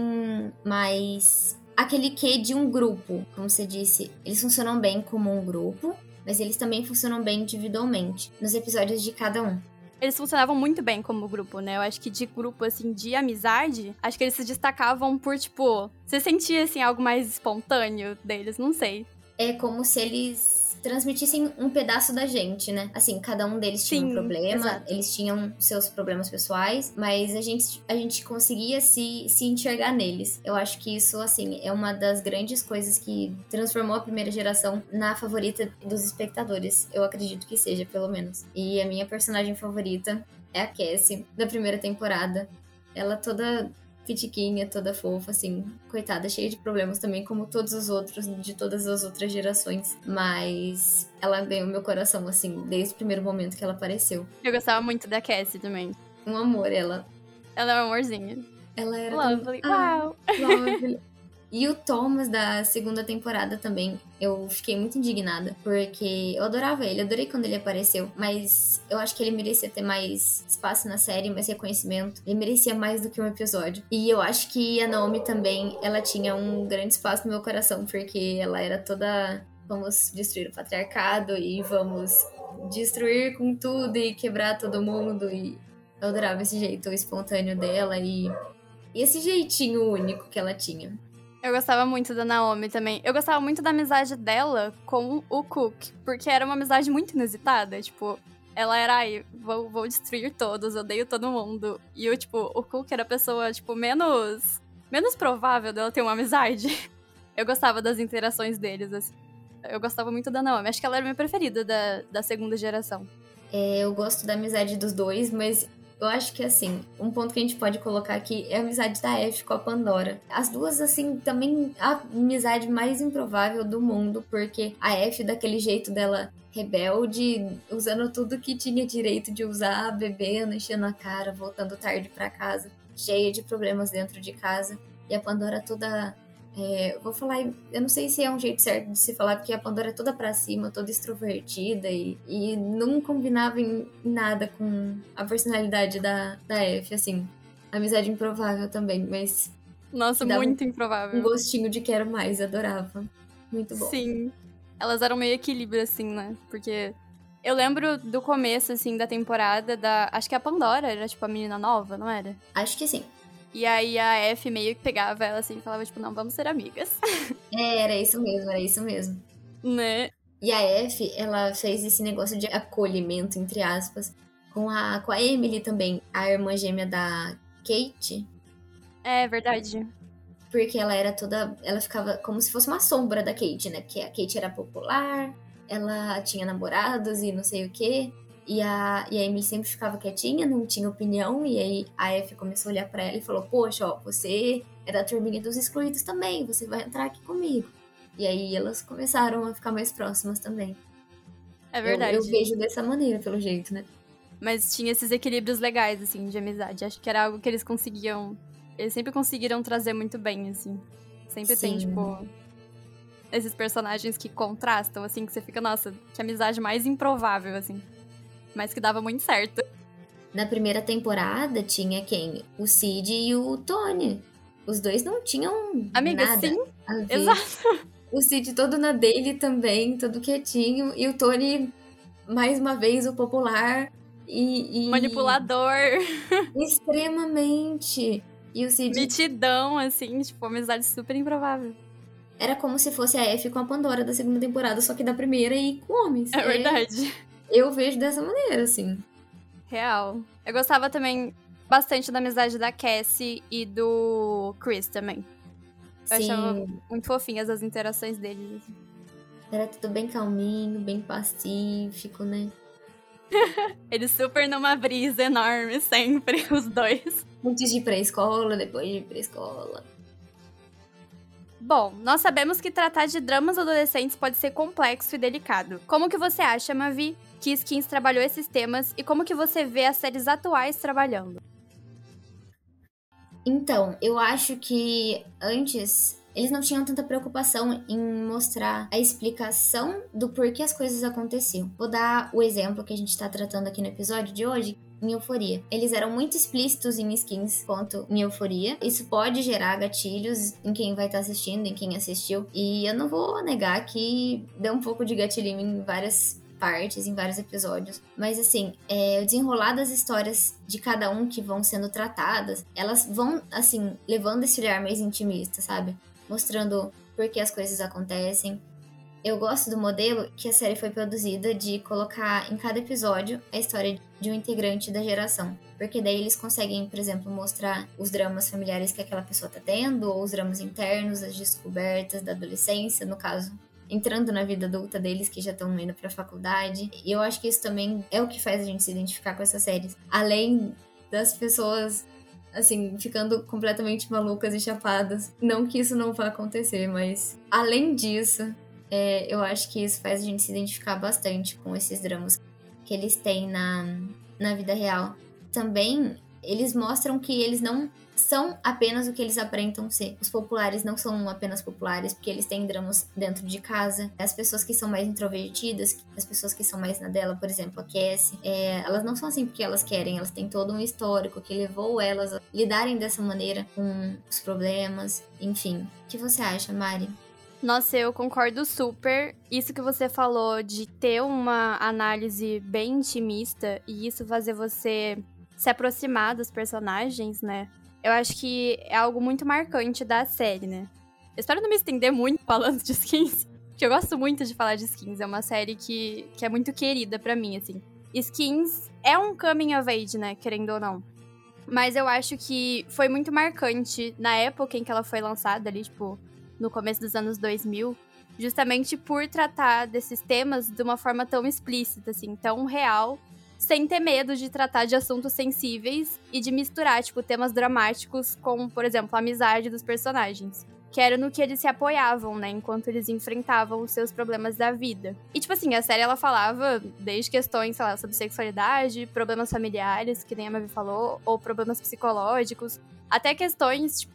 mais aquele quê de um grupo, como você disse. Eles funcionam bem como um grupo, mas eles também funcionam bem individualmente, nos episódios de cada um eles funcionavam muito bem como grupo, né? Eu acho que de grupo, assim, de amizade, acho que eles se destacavam por, tipo, você sentia, assim, algo mais espontâneo deles, não sei. É como se eles transmitissem um pedaço da gente, né? Assim, cada um deles tinha Sim, um problema, exato. eles tinham seus problemas pessoais, mas a gente, a gente conseguia se, se enxergar neles. Eu acho que isso, assim, é uma das grandes coisas que transformou a primeira geração na favorita dos espectadores. Eu acredito que seja, pelo menos. E a minha personagem favorita é a Cassie, da primeira temporada. Ela toda pitiquinha, toda fofa, assim, coitada, cheia de problemas também, como todos os outros, de todas as outras gerações. Mas ela ganhou meu coração, assim, desde o primeiro momento que ela apareceu. Eu gostava muito da Cassie também. Um amor, ela. Ela é um amorzinho. Ela era Lovely. Ah, Uau! Lovely. E o Thomas da segunda temporada também, eu fiquei muito indignada, porque eu adorava ele, adorei quando ele apareceu, mas eu acho que ele merecia ter mais espaço na série, mais reconhecimento, ele merecia mais do que um episódio. E eu acho que a Naomi também, ela tinha um grande espaço no meu coração, porque ela era toda vamos destruir o patriarcado e vamos destruir com tudo e quebrar todo mundo e eu adorava esse jeito espontâneo dela e, e esse jeitinho único que ela tinha. Eu gostava muito da Naomi também. Eu gostava muito da amizade dela com o Cook, porque era uma amizade muito inusitada. Tipo, ela era, ai, vou, vou destruir todos, odeio todo mundo. E o, tipo, o Cook era a pessoa, tipo, menos. menos provável dela ter uma amizade. *laughs* Eu gostava das interações deles, assim. Eu gostava muito da Naomi. Acho que ela era minha preferida da, da segunda geração. É, eu gosto da amizade dos dois, mas eu acho que, assim, um ponto que a gente pode colocar aqui é a amizade da F com a Pandora. As duas, assim, também a amizade mais improvável do mundo, porque a F, daquele jeito dela rebelde, usando tudo que tinha direito de usar, bebendo, enchendo a cara, voltando tarde para casa, cheia de problemas dentro de casa. E a Pandora toda é, vou falar, eu não sei se é um jeito certo de se falar, porque a Pandora é toda pra cima, toda extrovertida e, e não combinava em nada com a personalidade da, da F, assim. Amizade improvável também, mas. Nossa, muito um, improvável. Um gostinho de quero mais, adorava. Muito bom. Sim. Elas eram meio equilíbrio, assim, né? Porque eu lembro do começo, assim, da temporada da. Acho que a Pandora era, tipo, a menina nova, não era? Acho que sim. E aí a F meio que pegava ela assim e falava, tipo, não, vamos ser amigas. *laughs* É, era isso mesmo, era isso mesmo. Né? E a F, ela fez esse negócio de acolhimento, entre aspas, com a, com a Emily também, a irmã gêmea da Kate. É verdade. Porque ela era toda. Ela ficava como se fosse uma sombra da Kate, né? Porque a Kate era popular, ela tinha namorados e não sei o quê. E a, e a Amy sempre ficava quietinha, não tinha opinião. E aí a F começou a olhar para ela e falou: Poxa, ó, você é da turminha dos excluídos também, você vai entrar aqui comigo. E aí elas começaram a ficar mais próximas também. É verdade. Eu, eu vejo dessa maneira, pelo jeito, né? Mas tinha esses equilíbrios legais, assim, de amizade. Acho que era algo que eles conseguiam. Eles sempre conseguiram trazer muito bem, assim. Sempre Sim. tem, tipo. Esses personagens que contrastam, assim, que você fica, nossa, que amizade mais improvável, assim mas que dava muito certo. Na primeira temporada tinha quem? O Cid e o Tony. Os dois não tinham Amiga, nada sim. Exato. O Cid todo na dele também, todo quietinho. E o Tony, mais uma vez, o popular. E, e... Manipulador. Extremamente. E o Cid. Mitidão, assim, tipo, amizade super improvável. Era como se fosse a F com a Pandora da segunda temporada, só que da primeira e com homens. É, é... verdade. Eu vejo dessa maneira, assim. Real. Eu gostava também bastante da amizade da Cassie e do Chris também. Eu Sim. achava muito fofinhas as interações deles. Assim. Era tudo bem calminho, bem pacífico, né? *laughs* Eles super numa brisa enorme, sempre, *laughs* os dois. Antes de ir pra escola, depois de ir pra escola. Bom, nós sabemos que tratar de dramas adolescentes pode ser complexo e delicado. Como que você acha, Mavi, que Skins trabalhou esses temas e como que você vê as séries atuais trabalhando? Então, eu acho que antes eles não tinham tanta preocupação em mostrar a explicação do porquê as coisas aconteciam. Vou dar o exemplo que a gente está tratando aqui no episódio de hoje, em euforia. Eles eram muito explícitos em skins quanto em euforia. Isso pode gerar gatilhos em quem vai estar tá assistindo, em quem assistiu. E eu não vou negar que deu um pouco de gatilho em várias partes, em vários episódios. Mas assim, é, o desenrolar das histórias de cada um que vão sendo tratadas, elas vão, assim, levando esse olhar mais intimista, sabe? Mostrando por que as coisas acontecem. Eu gosto do modelo que a série foi produzida de colocar em cada episódio a história de um integrante da geração. Porque daí eles conseguem, por exemplo, mostrar os dramas familiares que aquela pessoa tá tendo, ou os dramas internos, as descobertas da adolescência, no caso, entrando na vida adulta deles que já estão indo pra faculdade. E eu acho que isso também é o que faz a gente se identificar com essas séries. Além das pessoas assim, ficando completamente malucas e chapadas. Não que isso não vá acontecer, mas além disso, é, eu acho que isso faz a gente se identificar bastante com esses dramas que eles têm na, na vida real. Também, eles mostram que eles não são apenas o que eles aparentam ser. Os populares não são apenas populares porque eles têm dramas dentro de casa. As pessoas que são mais introvertidas, as pessoas que são mais na dela, por exemplo, a Cassie, é, elas não são assim porque elas querem, elas têm todo um histórico que levou elas a lidarem dessa maneira com os problemas, enfim. O que você acha, Mari? Nossa, eu concordo super. Isso que você falou de ter uma análise bem intimista e isso fazer você se aproximar dos personagens, né? Eu acho que é algo muito marcante da série, né? Eu espero não me estender muito falando de skins, porque eu gosto muito de falar de skins. É uma série que, que é muito querida para mim, assim. Skins é um coming of age, né? Querendo ou não. Mas eu acho que foi muito marcante na época em que ela foi lançada ali, tipo, no começo dos anos 2000, justamente por tratar desses temas de uma forma tão explícita, assim, tão real sem ter medo de tratar de assuntos sensíveis e de misturar, tipo, temas dramáticos com, por exemplo, a amizade dos personagens. Que era no que eles se apoiavam, né? Enquanto eles enfrentavam os seus problemas da vida. E, tipo assim, a série ela falava desde questões, sei lá, sobre sexualidade, problemas familiares, que nem a Mavi falou, ou problemas psicológicos, até questões tipo,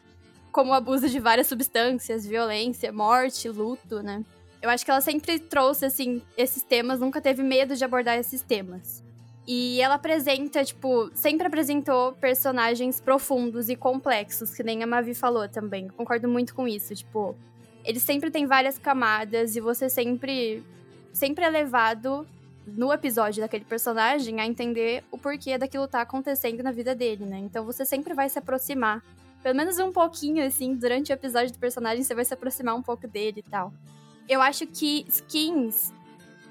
como abuso de várias substâncias, violência, morte, luto, né? Eu acho que ela sempre trouxe, assim, esses temas, nunca teve medo de abordar esses temas. E ela apresenta, tipo, sempre apresentou personagens profundos e complexos, que nem a Mavi falou também. Concordo muito com isso, tipo, ele sempre tem várias camadas e você sempre sempre é levado no episódio daquele personagem a entender o porquê daquilo tá acontecendo na vida dele, né? Então você sempre vai se aproximar, pelo menos um pouquinho assim, durante o episódio do personagem você vai se aproximar um pouco dele e tal. Eu acho que Skins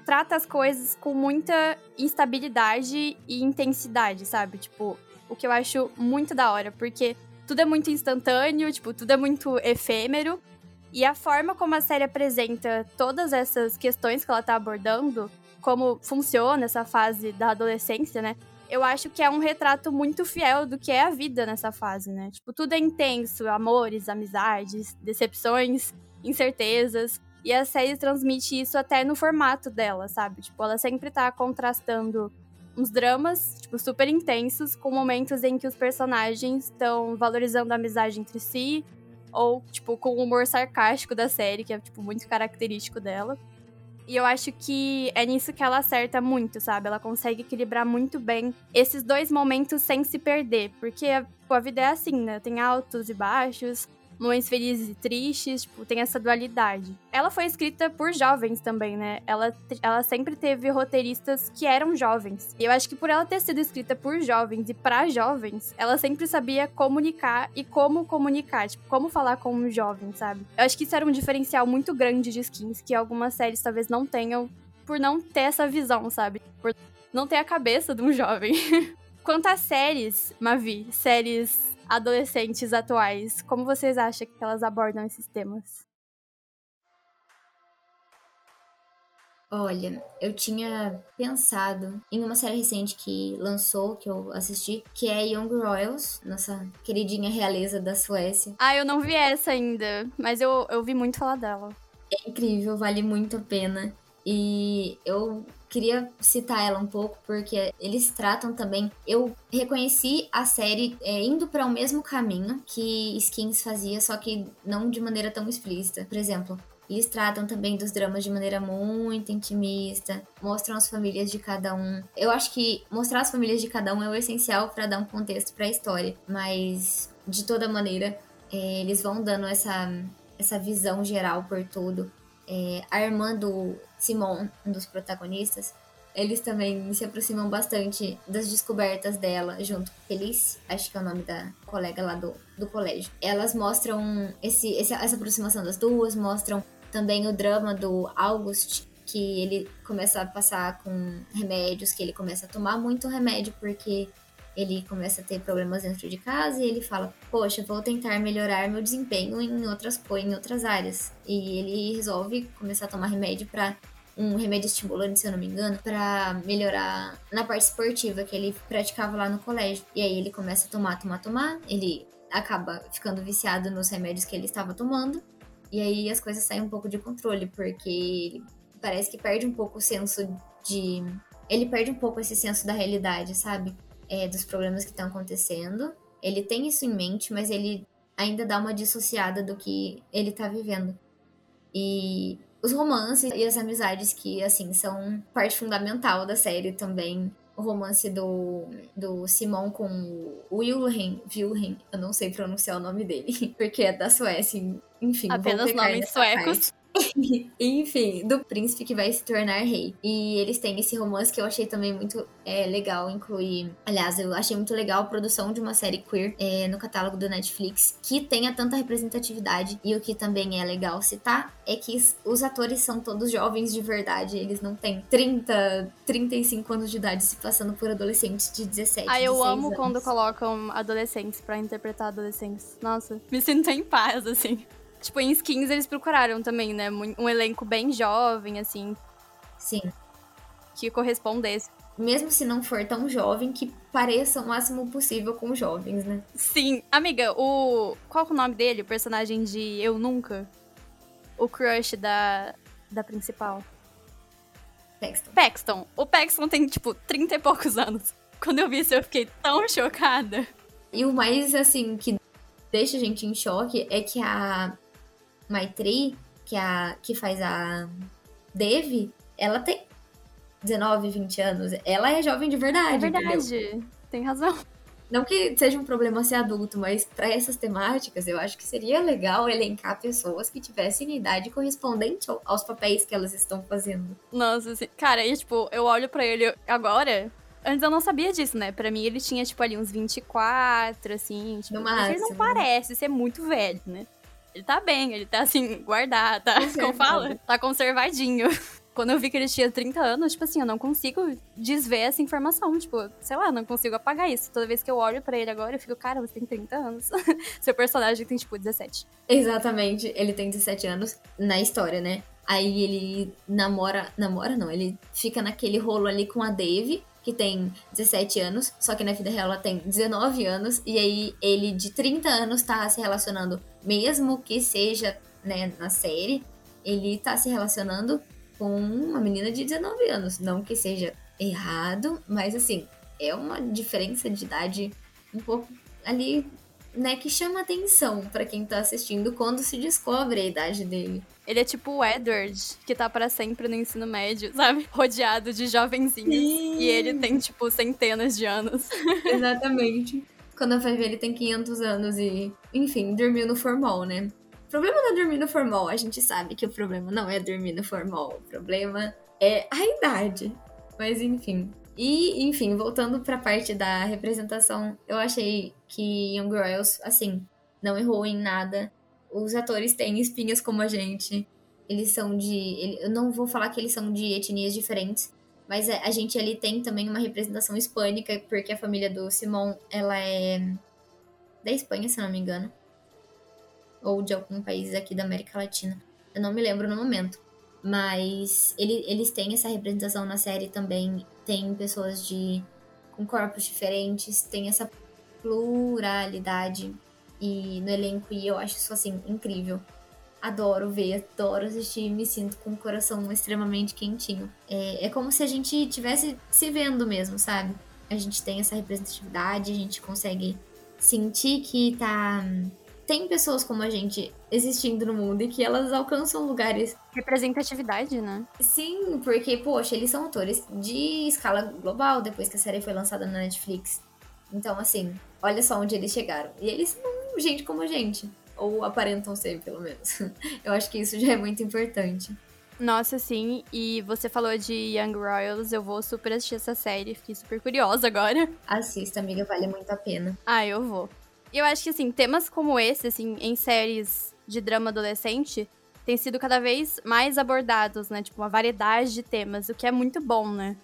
trata as coisas com muita instabilidade e intensidade, sabe? Tipo, o que eu acho muito da hora, porque tudo é muito instantâneo, tipo, tudo é muito efêmero. E a forma como a série apresenta todas essas questões que ela tá abordando, como funciona essa fase da adolescência, né? Eu acho que é um retrato muito fiel do que é a vida nessa fase, né? Tipo, tudo é intenso, amores, amizades, decepções, incertezas. E a série transmite isso até no formato dela, sabe? Tipo, ela sempre tá contrastando uns dramas, tipo, super intensos, com momentos em que os personagens estão valorizando a amizade entre si, ou, tipo, com o humor sarcástico da série, que é, tipo, muito característico dela. E eu acho que é nisso que ela acerta muito, sabe? Ela consegue equilibrar muito bem esses dois momentos sem se perder. Porque tipo, a vida é assim, né? Tem altos e baixos momentos felizes e tristes, tipo, tem essa dualidade. Ela foi escrita por jovens também, né? Ela, ela sempre teve roteiristas que eram jovens. E eu acho que por ela ter sido escrita por jovens e para jovens, ela sempre sabia comunicar e como comunicar, tipo, como falar com um jovem, sabe? Eu acho que isso era um diferencial muito grande de skins que algumas séries talvez não tenham por não ter essa visão, sabe? Por não ter a cabeça de um jovem. *laughs* Quanto às séries, Mavi, séries adolescentes atuais, como vocês acham que elas abordam esses temas? Olha, eu tinha pensado em uma série recente que lançou, que eu assisti, que é Young Royals, nossa queridinha realeza da Suécia. Ah, eu não vi essa ainda, mas eu, eu vi muito falar dela. É incrível, vale muito a pena. E eu queria citar ela um pouco porque eles tratam também. Eu reconheci a série é, indo para o mesmo caminho que Skins fazia, só que não de maneira tão explícita. Por exemplo, eles tratam também dos dramas de maneira muito intimista, mostram as famílias de cada um. Eu acho que mostrar as famílias de cada um é o essencial para dar um contexto para a história, mas de toda maneira, é, eles vão dando essa, essa visão geral por tudo. É, a irmã do, Simon, um dos protagonistas, eles também se aproximam bastante das descobertas dela, junto com Felice, acho que é o nome da colega lá do, do colégio. Elas mostram esse, essa aproximação das duas, mostram também o drama do August, que ele começa a passar com remédios, que ele começa a tomar muito remédio porque ele começa a ter problemas dentro de casa e ele fala: Poxa, vou tentar melhorar meu desempenho em outras, em outras áreas. E ele resolve começar a tomar remédio para um remédio estimulante, se eu não me engano, para melhorar na parte esportiva que ele praticava lá no colégio. E aí ele começa a tomar, tomar, tomar. Ele acaba ficando viciado nos remédios que ele estava tomando. E aí as coisas saem um pouco de controle, porque parece que perde um pouco o senso de. Ele perde um pouco esse senso da realidade, sabe? É, dos problemas que estão acontecendo. Ele tem isso em mente, mas ele ainda dá uma dissociada do que ele tá vivendo. E os romances e as amizades que, assim, são parte fundamental da série também. O romance do, do Simon com o Wilhelm, Wilhelm, eu não sei pronunciar o nome dele, *laughs* porque é da Suécia, enfim. Apenas nomes suecos. Parte. *laughs* Enfim, do príncipe que vai se tornar rei. E eles têm esse romance que eu achei também muito é, legal incluir. Aliás, eu achei muito legal a produção de uma série queer é, no catálogo do Netflix que tenha tanta representatividade. E o que também é legal citar é que os atores são todos jovens de verdade. Eles não têm 30, 35 anos de idade se passando por adolescentes de 17. Ah, eu amo anos. quando colocam adolescentes para interpretar adolescentes. Nossa, me sinto em paz, assim. Tipo, em skins eles procuraram também, né? Um elenco bem jovem, assim. Sim. Que correspondesse. Mesmo se não for tão jovem, que pareça o máximo possível com jovens, né? Sim. Amiga, o. Qual é o nome dele? O personagem de Eu Nunca? O crush da, da principal. Paxton. Paxton. O Paxton tem, tipo, 30 e poucos anos. Quando eu vi isso, eu fiquei tão chocada. E o mais, assim, que deixa a gente em choque é que a Maitri, que, é a, que faz a Devi, ela tem 19, 20 anos. Ela é jovem de verdade. É verdade. Entendeu? Tem razão. Não que seja um problema ser adulto, mas para essas temáticas eu acho que seria legal elencar pessoas que tivessem idade correspondente aos papéis que elas estão fazendo. Nossa, assim, cara, e tipo, eu olho para ele agora. Antes eu não sabia disso, né? Pra mim ele tinha, tipo, ali uns 24, assim. Tipo, no máximo. Ele não parece ser muito velho, né? Ele tá bem, ele tá assim, guardado, tá? Como fala? Tá conservadinho. Quando eu vi que ele tinha 30 anos, tipo assim, eu não consigo desver essa informação. Tipo, sei lá, não consigo apagar isso. Toda vez que eu olho para ele agora, eu fico, cara, você tem 30 anos. *laughs* Seu personagem tem, tipo, 17. Exatamente, ele tem 17 anos na história, né? Aí ele namora. Namora não, ele fica naquele rolo ali com a Dave que tem 17 anos, só que na vida real ela tem 19 anos, e aí ele de 30 anos tá se relacionando, mesmo que seja, né, na série, ele tá se relacionando com uma menina de 19 anos. Não que seja errado, mas assim, é uma diferença de idade um pouco ali, né, que chama atenção para quem tá assistindo quando se descobre a idade dele. Ele é tipo o Edward, que tá para sempre no ensino médio, sabe? *laughs* Rodeado de jovenzinhos. Sim. E ele tem, tipo, centenas de anos. *laughs* Exatamente. Quando vai ver, ele tem 500 anos e, enfim, dormiu no formal, né? O problema não é dormir no formal. A gente sabe que o problema não é dormir no formal. O problema é a idade. Mas, enfim. E, enfim, voltando pra parte da representação, eu achei que Young Royals, assim, não errou em nada os atores têm espinhas como a gente. Eles são de. Eu não vou falar que eles são de etnias diferentes, mas a, a gente ali tem também uma representação hispânica, porque a família do Simon, ela é da Espanha, se não me engano. Ou de algum país aqui da América Latina. Eu não me lembro no momento. Mas ele, eles têm essa representação na série também. Tem pessoas de com corpos diferentes, tem essa pluralidade e no elenco e eu acho isso assim incrível. Adoro ver, adoro assistir, me sinto com o coração extremamente quentinho. É, é como se a gente tivesse se vendo mesmo, sabe? A gente tem essa representatividade, a gente consegue sentir que tá tem pessoas como a gente existindo no mundo e que elas alcançam lugares. Representatividade, né? Sim, porque, poxa, eles são autores de escala global depois que a série foi lançada na Netflix. Então, assim, olha só onde eles chegaram. E eles são gente como a gente. Ou aparentam ser, pelo menos. *laughs* Eu acho que isso já é muito importante. Nossa, sim. E você falou de Young Royals, eu vou super assistir essa série, fiquei super curiosa agora. Assista, amiga, vale muito a pena. Ah, eu vou. E eu acho que, assim, temas como esse, assim, em séries de drama adolescente, têm sido cada vez mais abordados, né? Tipo, uma variedade de temas, o que é muito bom, né?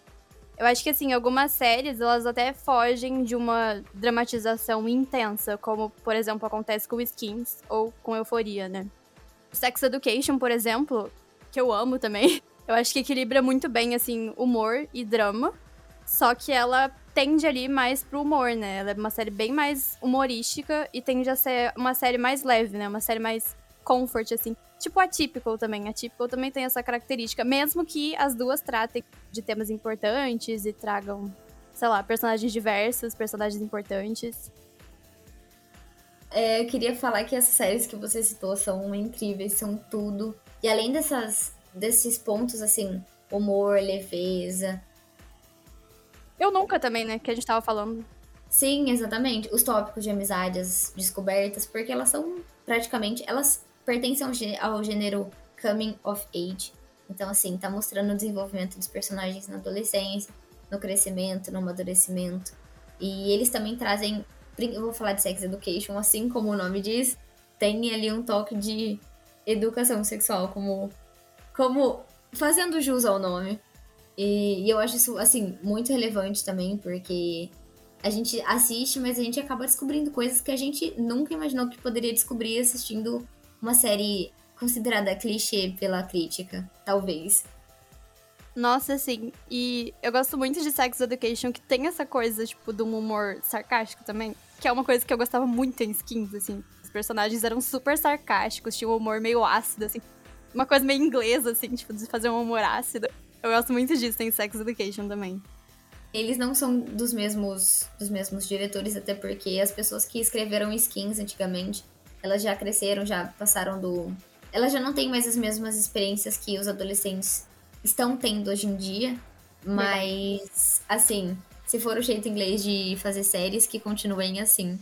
Eu acho que, assim, algumas séries, elas até fogem de uma dramatização intensa, como, por exemplo, acontece com Skins ou com Euforia, né? Sex Education, por exemplo, que eu amo também, *laughs* eu acho que equilibra muito bem, assim, humor e drama, só que ela tende ali mais pro humor, né? Ela é uma série bem mais humorística e tende a ser uma série mais leve, né? Uma série mais comfort, assim. Tipo a Typical também. A Typical também tem essa característica, mesmo que as duas tratem de temas importantes e tragam, sei lá, personagens diversos, personagens importantes. É, eu queria falar que essas séries que você citou são incríveis, são tudo. E além dessas, desses pontos, assim, humor, leveza. Eu nunca também, né? Que a gente tava falando. Sim, exatamente. Os tópicos de amizades descobertas, porque elas são praticamente. Elas pertencem ao gênero coming of age. Então, assim, tá mostrando o desenvolvimento dos personagens na adolescência, no crescimento, no amadurecimento. E eles também trazem. Eu vou falar de sex education, assim como o nome diz, tem ali um toque de educação sexual, como. como fazendo jus ao nome. E, e eu acho isso, assim, muito relevante também, porque a gente assiste, mas a gente acaba descobrindo coisas que a gente nunca imaginou que poderia descobrir assistindo uma série considerada clichê pela crítica, talvez. Nossa, sim. E eu gosto muito de Sex Education, que tem essa coisa, tipo, de um humor sarcástico também. Que é uma coisa que eu gostava muito em skins, assim. Os personagens eram super sarcásticos, tinham um humor meio ácido, assim. Uma coisa meio inglesa, assim, tipo, de fazer um humor ácido. Eu gosto muito disso em Sex Education também. Eles não são dos mesmos, dos mesmos diretores, até porque as pessoas que escreveram skins antigamente, elas já cresceram, já passaram do. Elas já não têm mais as mesmas experiências que os adolescentes estão tendo hoje em dia. Mas, assim, se for o jeito inglês de fazer séries, que continuem assim.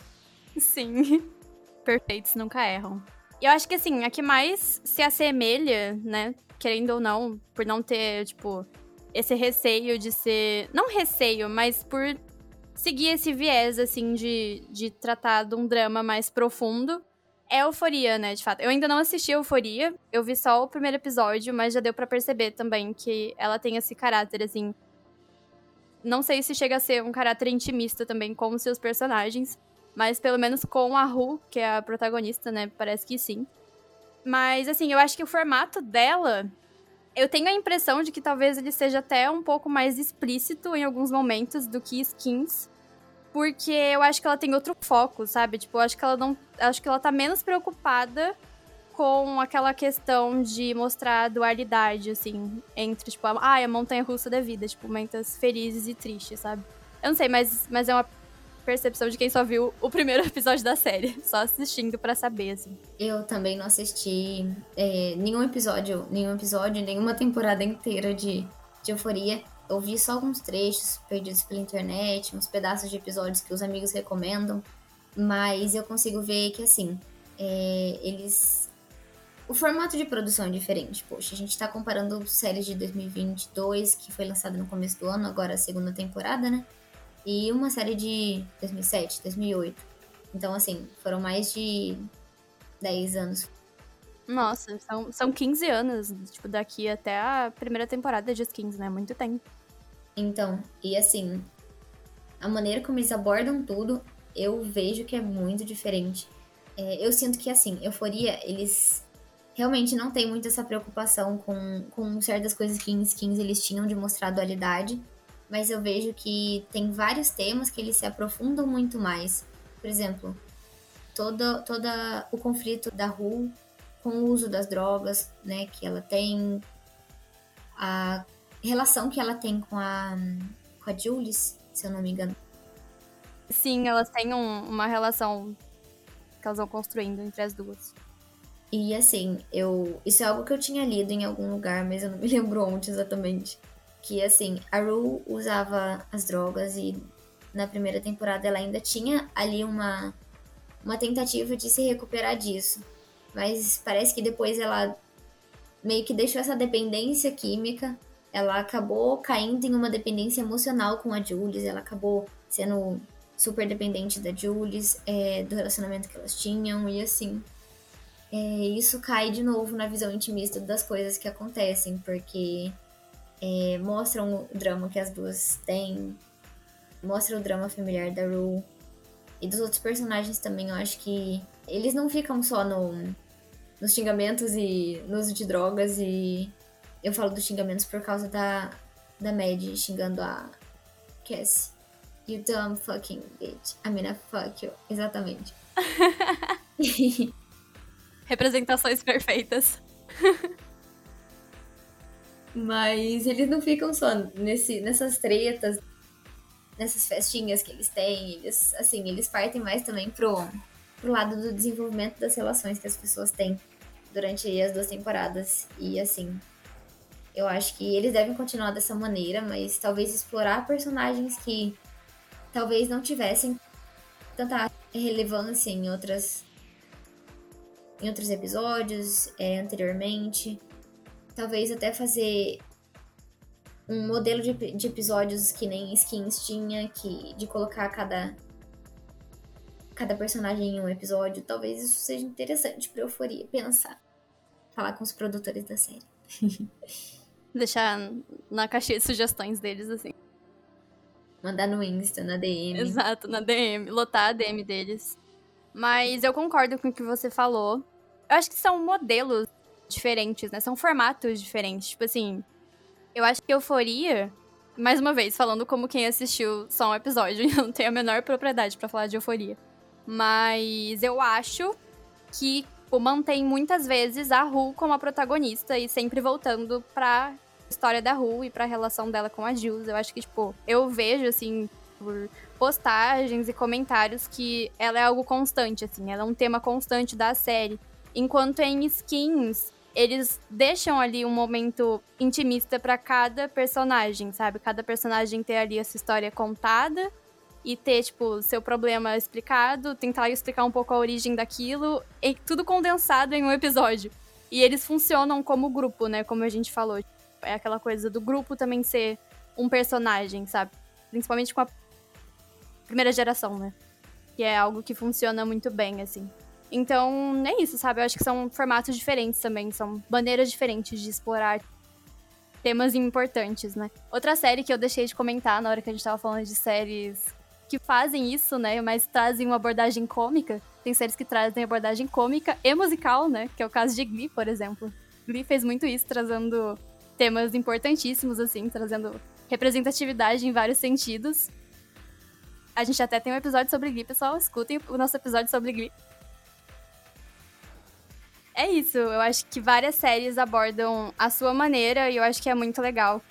Sim. *laughs* Perfeitos nunca erram. E eu acho que, assim, a que mais se assemelha, né? Querendo ou não, por não ter, tipo, esse receio de ser. Não receio, mas por seguir esse viés, assim, de, de tratar de um drama mais profundo é euforia, né, de fato. Eu ainda não assisti Euforia, eu vi só o primeiro episódio, mas já deu para perceber também que ela tem esse caráter, assim. Não sei se chega a ser um caráter intimista também com os seus personagens, mas pelo menos com a Ru, que é a protagonista, né, parece que sim. Mas, assim, eu acho que o formato dela. Eu tenho a impressão de que talvez ele seja até um pouco mais explícito em alguns momentos do que skins porque eu acho que ela tem outro foco, sabe? Tipo, eu acho que ela não. Acho que ela tá menos preocupada com aquela questão de mostrar a dualidade, assim, entre, tipo, a, ah, a montanha russa da vida, tipo, momentos felizes e tristes, sabe? Eu não sei, mas, mas é uma percepção de quem só viu o primeiro *laughs* episódio da série, só assistindo para saber, assim. Eu também não assisti é, nenhum episódio, nenhum episódio, nenhuma temporada inteira de, de Euforia eu vi só alguns trechos perdidos pela internet, uns pedaços de episódios que os amigos recomendam, mas eu consigo ver que, assim, é, eles. O formato de produção é diferente. Poxa, a gente tá comparando séries de 2022, que foi lançada no começo do ano, agora a segunda temporada, né? E uma série de 2007, 2008. Então, assim, foram mais de 10 anos. Nossa, são, são 15 anos, tipo, daqui até a primeira temporada de Skins, né? Muito tempo. Então, e assim, a maneira como eles abordam tudo, eu vejo que é muito diferente. É, eu sinto que, assim, Euforia, eles realmente não tem muito essa preocupação com, com certas coisas que em skins eles tinham de mostrar dualidade, mas eu vejo que tem vários temas que eles se aprofundam muito mais. Por exemplo, todo, todo o conflito da Ru com o uso das drogas, né, que ela tem, a relação que ela tem com a, com a Jules, se eu não me engano. Sim, elas têm um, uma relação que elas vão construindo entre as duas. E assim, eu. Isso é algo que eu tinha lido em algum lugar, mas eu não me *laughs* lembro onde exatamente. Que assim, a Rue usava as drogas e na primeira temporada ela ainda tinha ali uma, uma tentativa de se recuperar disso. Mas parece que depois ela meio que deixou essa dependência química ela acabou caindo em uma dependência emocional com a Jules, ela acabou sendo super dependente da Jules, é, do relacionamento que elas tinham, e assim. É, isso cai de novo na visão intimista das coisas que acontecem, porque é, mostram o drama que as duas têm, mostra o drama familiar da Rue. E dos outros personagens também, eu acho que eles não ficam só no, nos xingamentos e no uso de drogas e eu falo dos xingamentos por causa da, da Mad xingando a Cassie. You dumb fucking bitch. I mean, I fuck you. Exatamente. *laughs* *laughs* Representações perfeitas. *laughs* Mas eles não ficam só nesse, nessas tretas, nessas festinhas que eles têm. Eles, assim, eles partem mais também pro, pro lado do desenvolvimento das relações que as pessoas têm durante as duas temporadas. E assim, eu acho que eles devem continuar dessa maneira, mas talvez explorar personagens que talvez não tivessem tanta relevância em outras em outros episódios é, anteriormente. Talvez até fazer um modelo de, de episódios que nem Skins tinha, que de colocar cada cada personagem em um episódio. Talvez isso seja interessante pra Euforia pensar. Falar com os produtores da série. *laughs* Deixar na caixinha de sugestões deles, assim. Mandar no Insta, na DM. Exato, na DM. Lotar a DM deles. Mas eu concordo com o que você falou. Eu acho que são modelos diferentes, né? São formatos diferentes. Tipo assim, eu acho que Euforia, mais uma vez, falando como quem assistiu só um episódio, *laughs* eu não tenho a menor propriedade para falar de Euforia. Mas eu acho que mantém muitas vezes a Ru como a protagonista e sempre voltando pra história da Ru e pra relação dela com a Jules. Eu acho que, tipo, eu vejo, assim, por postagens e comentários que ela é algo constante, assim, ela é um tema constante da série. Enquanto em Skins, eles deixam ali um momento intimista para cada personagem, sabe? Cada personagem ter ali essa história contada e ter, tipo, seu problema explicado, tentar explicar um pouco a origem daquilo, e tudo condensado em um episódio. E eles funcionam como grupo, né? Como a gente falou. É aquela coisa do grupo também ser um personagem, sabe? Principalmente com a primeira geração, né? Que é algo que funciona muito bem, assim. Então, é isso, sabe? Eu acho que são formatos diferentes também, são maneiras diferentes de explorar temas importantes, né? Outra série que eu deixei de comentar na hora que a gente tava falando de séries que fazem isso, né? Mas trazem uma abordagem cômica. Tem séries que trazem abordagem cômica e musical, né? Que é o caso de Glee, por exemplo. Glee fez muito isso, trazendo temas importantíssimos, assim, trazendo representatividade em vários sentidos. A gente até tem um episódio sobre Glee, pessoal. Escutem o nosso episódio sobre Glee. É isso, eu acho que várias séries abordam a sua maneira e eu acho que é muito legal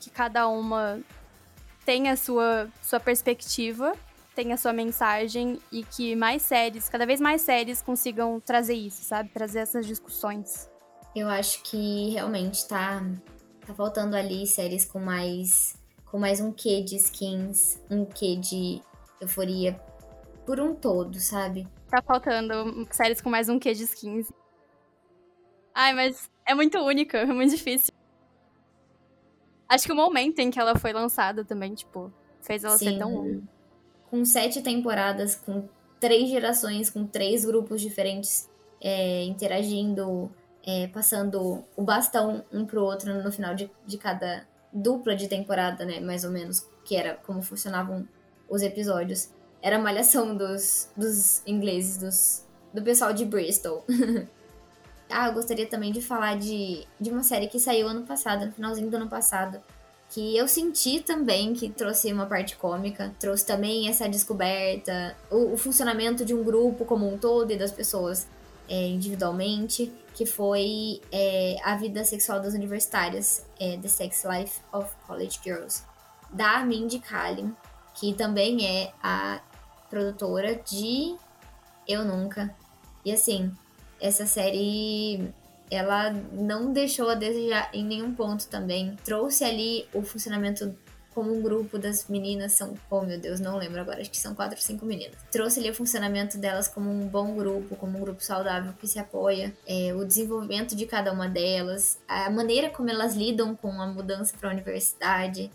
que cada uma tem a sua, sua perspectiva, tem a sua mensagem e que mais séries, cada vez mais séries consigam trazer isso, sabe? Trazer essas discussões. Eu acho que realmente tá, tá faltando ali séries com mais com mais um quê de skins, um quê de euforia por um todo, sabe? Tá faltando séries com mais um quê de skins. Ai, mas é muito única, é muito difícil. Acho que o momento em que ela foi lançada também, tipo, fez ela Sim. ser tão longa. Com sete temporadas, com três gerações, com três grupos diferentes é, interagindo, é, passando o bastão um pro outro no final de, de cada dupla de temporada, né? Mais ou menos, que era como funcionavam os episódios. Era a malhação dos, dos ingleses, dos, do pessoal de Bristol. *laughs* Ah, eu gostaria também de falar de, de uma série que saiu ano passado, no finalzinho do ano passado, que eu senti também que trouxe uma parte cômica, trouxe também essa descoberta, o, o funcionamento de um grupo como um todo e das pessoas é, individualmente, que foi é, a vida sexual das universitárias, é, The Sex Life of College Girls, da Mindy Kaling, que também é a produtora de Eu Nunca. E assim, essa série ela não deixou a desejar em nenhum ponto também. Trouxe ali o funcionamento como um grupo das meninas são, oh meu Deus, não lembro agora, acho que são quatro ou cinco meninas. Trouxe ali o funcionamento delas como um bom grupo, como um grupo saudável que se apoia, é, o desenvolvimento de cada uma delas, a maneira como elas lidam com a mudança para a universidade,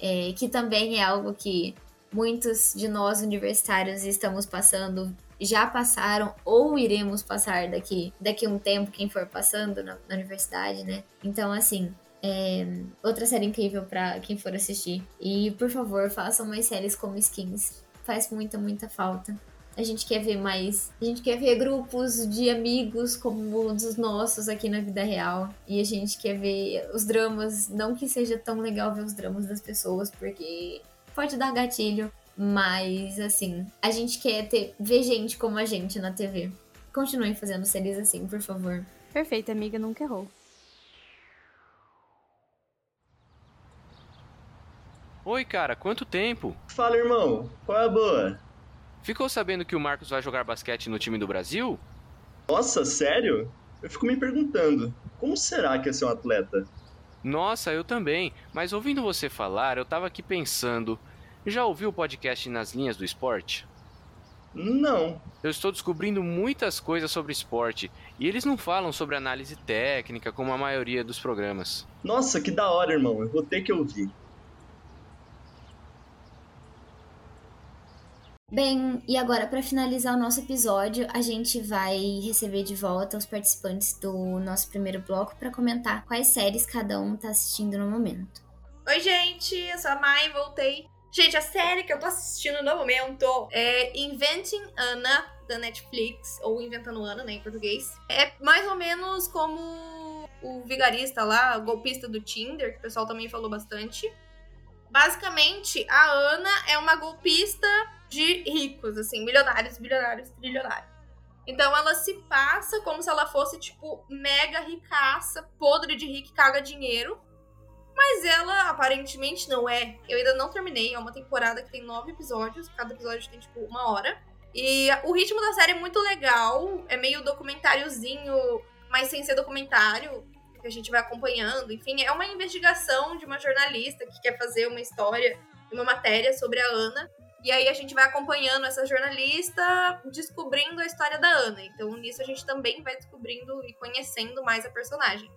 é, que também é algo que muitos de nós universitários estamos passando já passaram ou iremos passar daqui daqui um tempo, quem for passando na, na universidade, né? Então, assim, é, outra série incrível para quem for assistir. E, por favor, façam mais séries como Skins. Faz muita, muita falta. A gente quer ver mais. A gente quer ver grupos de amigos como os nossos aqui na vida real. E a gente quer ver os dramas. Não que seja tão legal ver os dramas das pessoas, porque pode dar gatilho. Mas, assim, a gente quer ter, ver gente como a gente na TV. Continuem fazendo séries assim, por favor. Perfeito, amiga, nunca errou. Oi, cara, quanto tempo? Fala, irmão. Qual é a boa? ficou sabendo que o Marcos vai jogar basquete no time do Brasil? Nossa, sério? Eu fico me perguntando, como será que é ser um atleta? Nossa, eu também, mas ouvindo você falar, eu tava aqui pensando. Já ouviu o podcast Nas Linhas do Esporte? Não. Eu estou descobrindo muitas coisas sobre esporte e eles não falam sobre análise técnica como a maioria dos programas. Nossa, que da hora, irmão. Eu vou ter que ouvir. Bem, e agora para finalizar o nosso episódio, a gente vai receber de volta os participantes do nosso primeiro bloco para comentar quais séries cada um tá assistindo no momento. Oi, gente, eu sou a Mai, voltei. Gente, a série que eu tô assistindo no momento é Inventing Anna, da Netflix, ou Inventando Ana, né, em português. É mais ou menos como o vigarista lá, o golpista do Tinder, que o pessoal também falou bastante. Basicamente, a Ana é uma golpista de ricos, assim, milionários, bilionários, trilionários. Então ela se passa como se ela fosse, tipo, mega ricaça, podre de rica e caga dinheiro. Mas ela aparentemente não é. Eu ainda não terminei. É uma temporada que tem nove episódios. Cada episódio tem, tipo, uma hora. E o ritmo da série é muito legal. É meio documentáriozinho, mas sem ser documentário. Que a gente vai acompanhando. Enfim, é uma investigação de uma jornalista que quer fazer uma história, uma matéria sobre a Ana. E aí a gente vai acompanhando essa jornalista, descobrindo a história da Ana. Então nisso a gente também vai descobrindo e conhecendo mais a personagem.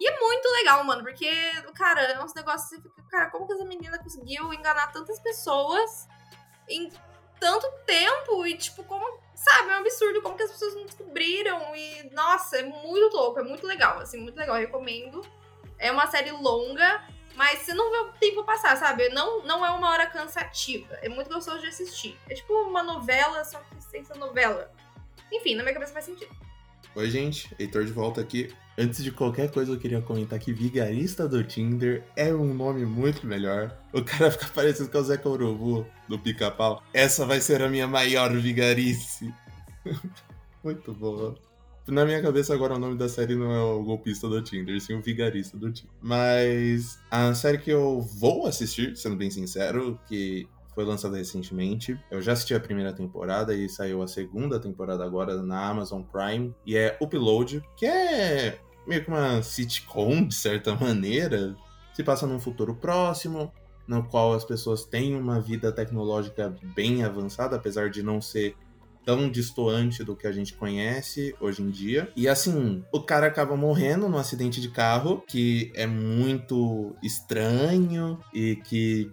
E é muito legal, mano, porque, cara, é uns negócios você fica, cara, como que essa menina conseguiu enganar tantas pessoas em tanto tempo? E, tipo, como, sabe, é um absurdo como que as pessoas não descobriram. E, nossa, é muito louco, é muito legal, assim, muito legal, recomendo. É uma série longa, mas você não vê o tempo passar, sabe? Não, não é uma hora cansativa, é muito gostoso de assistir. É tipo uma novela, só que sem ser novela. Enfim, na minha cabeça faz sentido. Oi, gente, Heitor de volta aqui. Antes de qualquer coisa, eu queria comentar que Vigarista do Tinder é um nome muito melhor. O cara fica parecendo com o Zeca Urubu do Pica-Pau. Essa vai ser a minha maior vigarice. *laughs* muito boa. Na minha cabeça, agora o nome da série não é o golpista do Tinder, sim o vigarista do Tinder. Mas a série que eu vou assistir, sendo bem sincero, que foi lançada recentemente. Eu já assisti a primeira temporada e saiu a segunda temporada agora na Amazon Prime. E é Upload, que é meio que uma sitcom, de certa *laughs* maneira. Se passa num futuro próximo, no qual as pessoas têm uma vida tecnológica bem avançada, apesar de não ser tão distoante do que a gente conhece hoje em dia. E assim, o cara acaba morrendo num acidente de carro que é muito estranho e que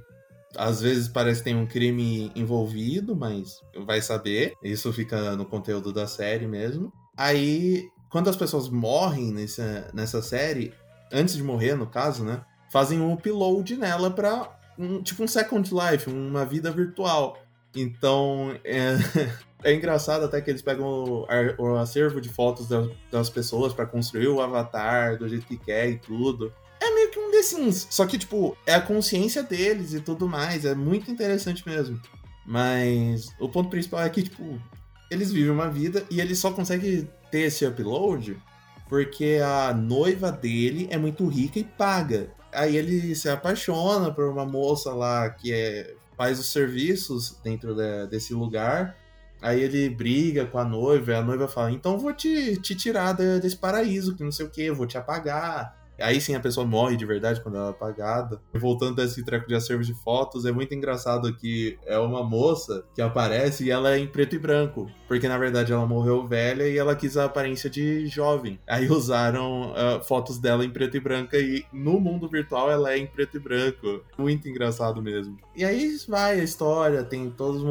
às vezes parece que tem um crime envolvido, mas vai saber. Isso fica no conteúdo da série mesmo. Aí, quando as pessoas morrem nessa, nessa série, antes de morrer, no caso, né? Fazem um upload nela pra. Um, tipo um Second Life, uma vida virtual. Então, é, *laughs* é engraçado até que eles pegam o, o acervo de fotos das, das pessoas para construir o avatar do jeito que quer e tudo. É meio que um The Sims. Só que, tipo, é a consciência deles e tudo mais. É muito interessante mesmo. Mas o ponto principal é que, tipo, eles vivem uma vida e ele só consegue ter esse upload porque a noiva dele é muito rica e paga. Aí ele se apaixona por uma moça lá que é, faz os serviços dentro de, desse lugar. Aí ele briga com a noiva, e a noiva fala: Então vou te, te tirar desse paraíso, que não sei o que, vou te apagar. Aí sim a pessoa morre de verdade quando ela é apagada. Voltando a esse treco de acervo de fotos, é muito engraçado que é uma moça que aparece e ela é em preto e branco. Porque na verdade ela morreu velha e ela quis a aparência de jovem. Aí usaram uh, fotos dela em preto e branca e no mundo virtual ela é em preto e branco. Muito engraçado mesmo. E aí vai a história, tem todos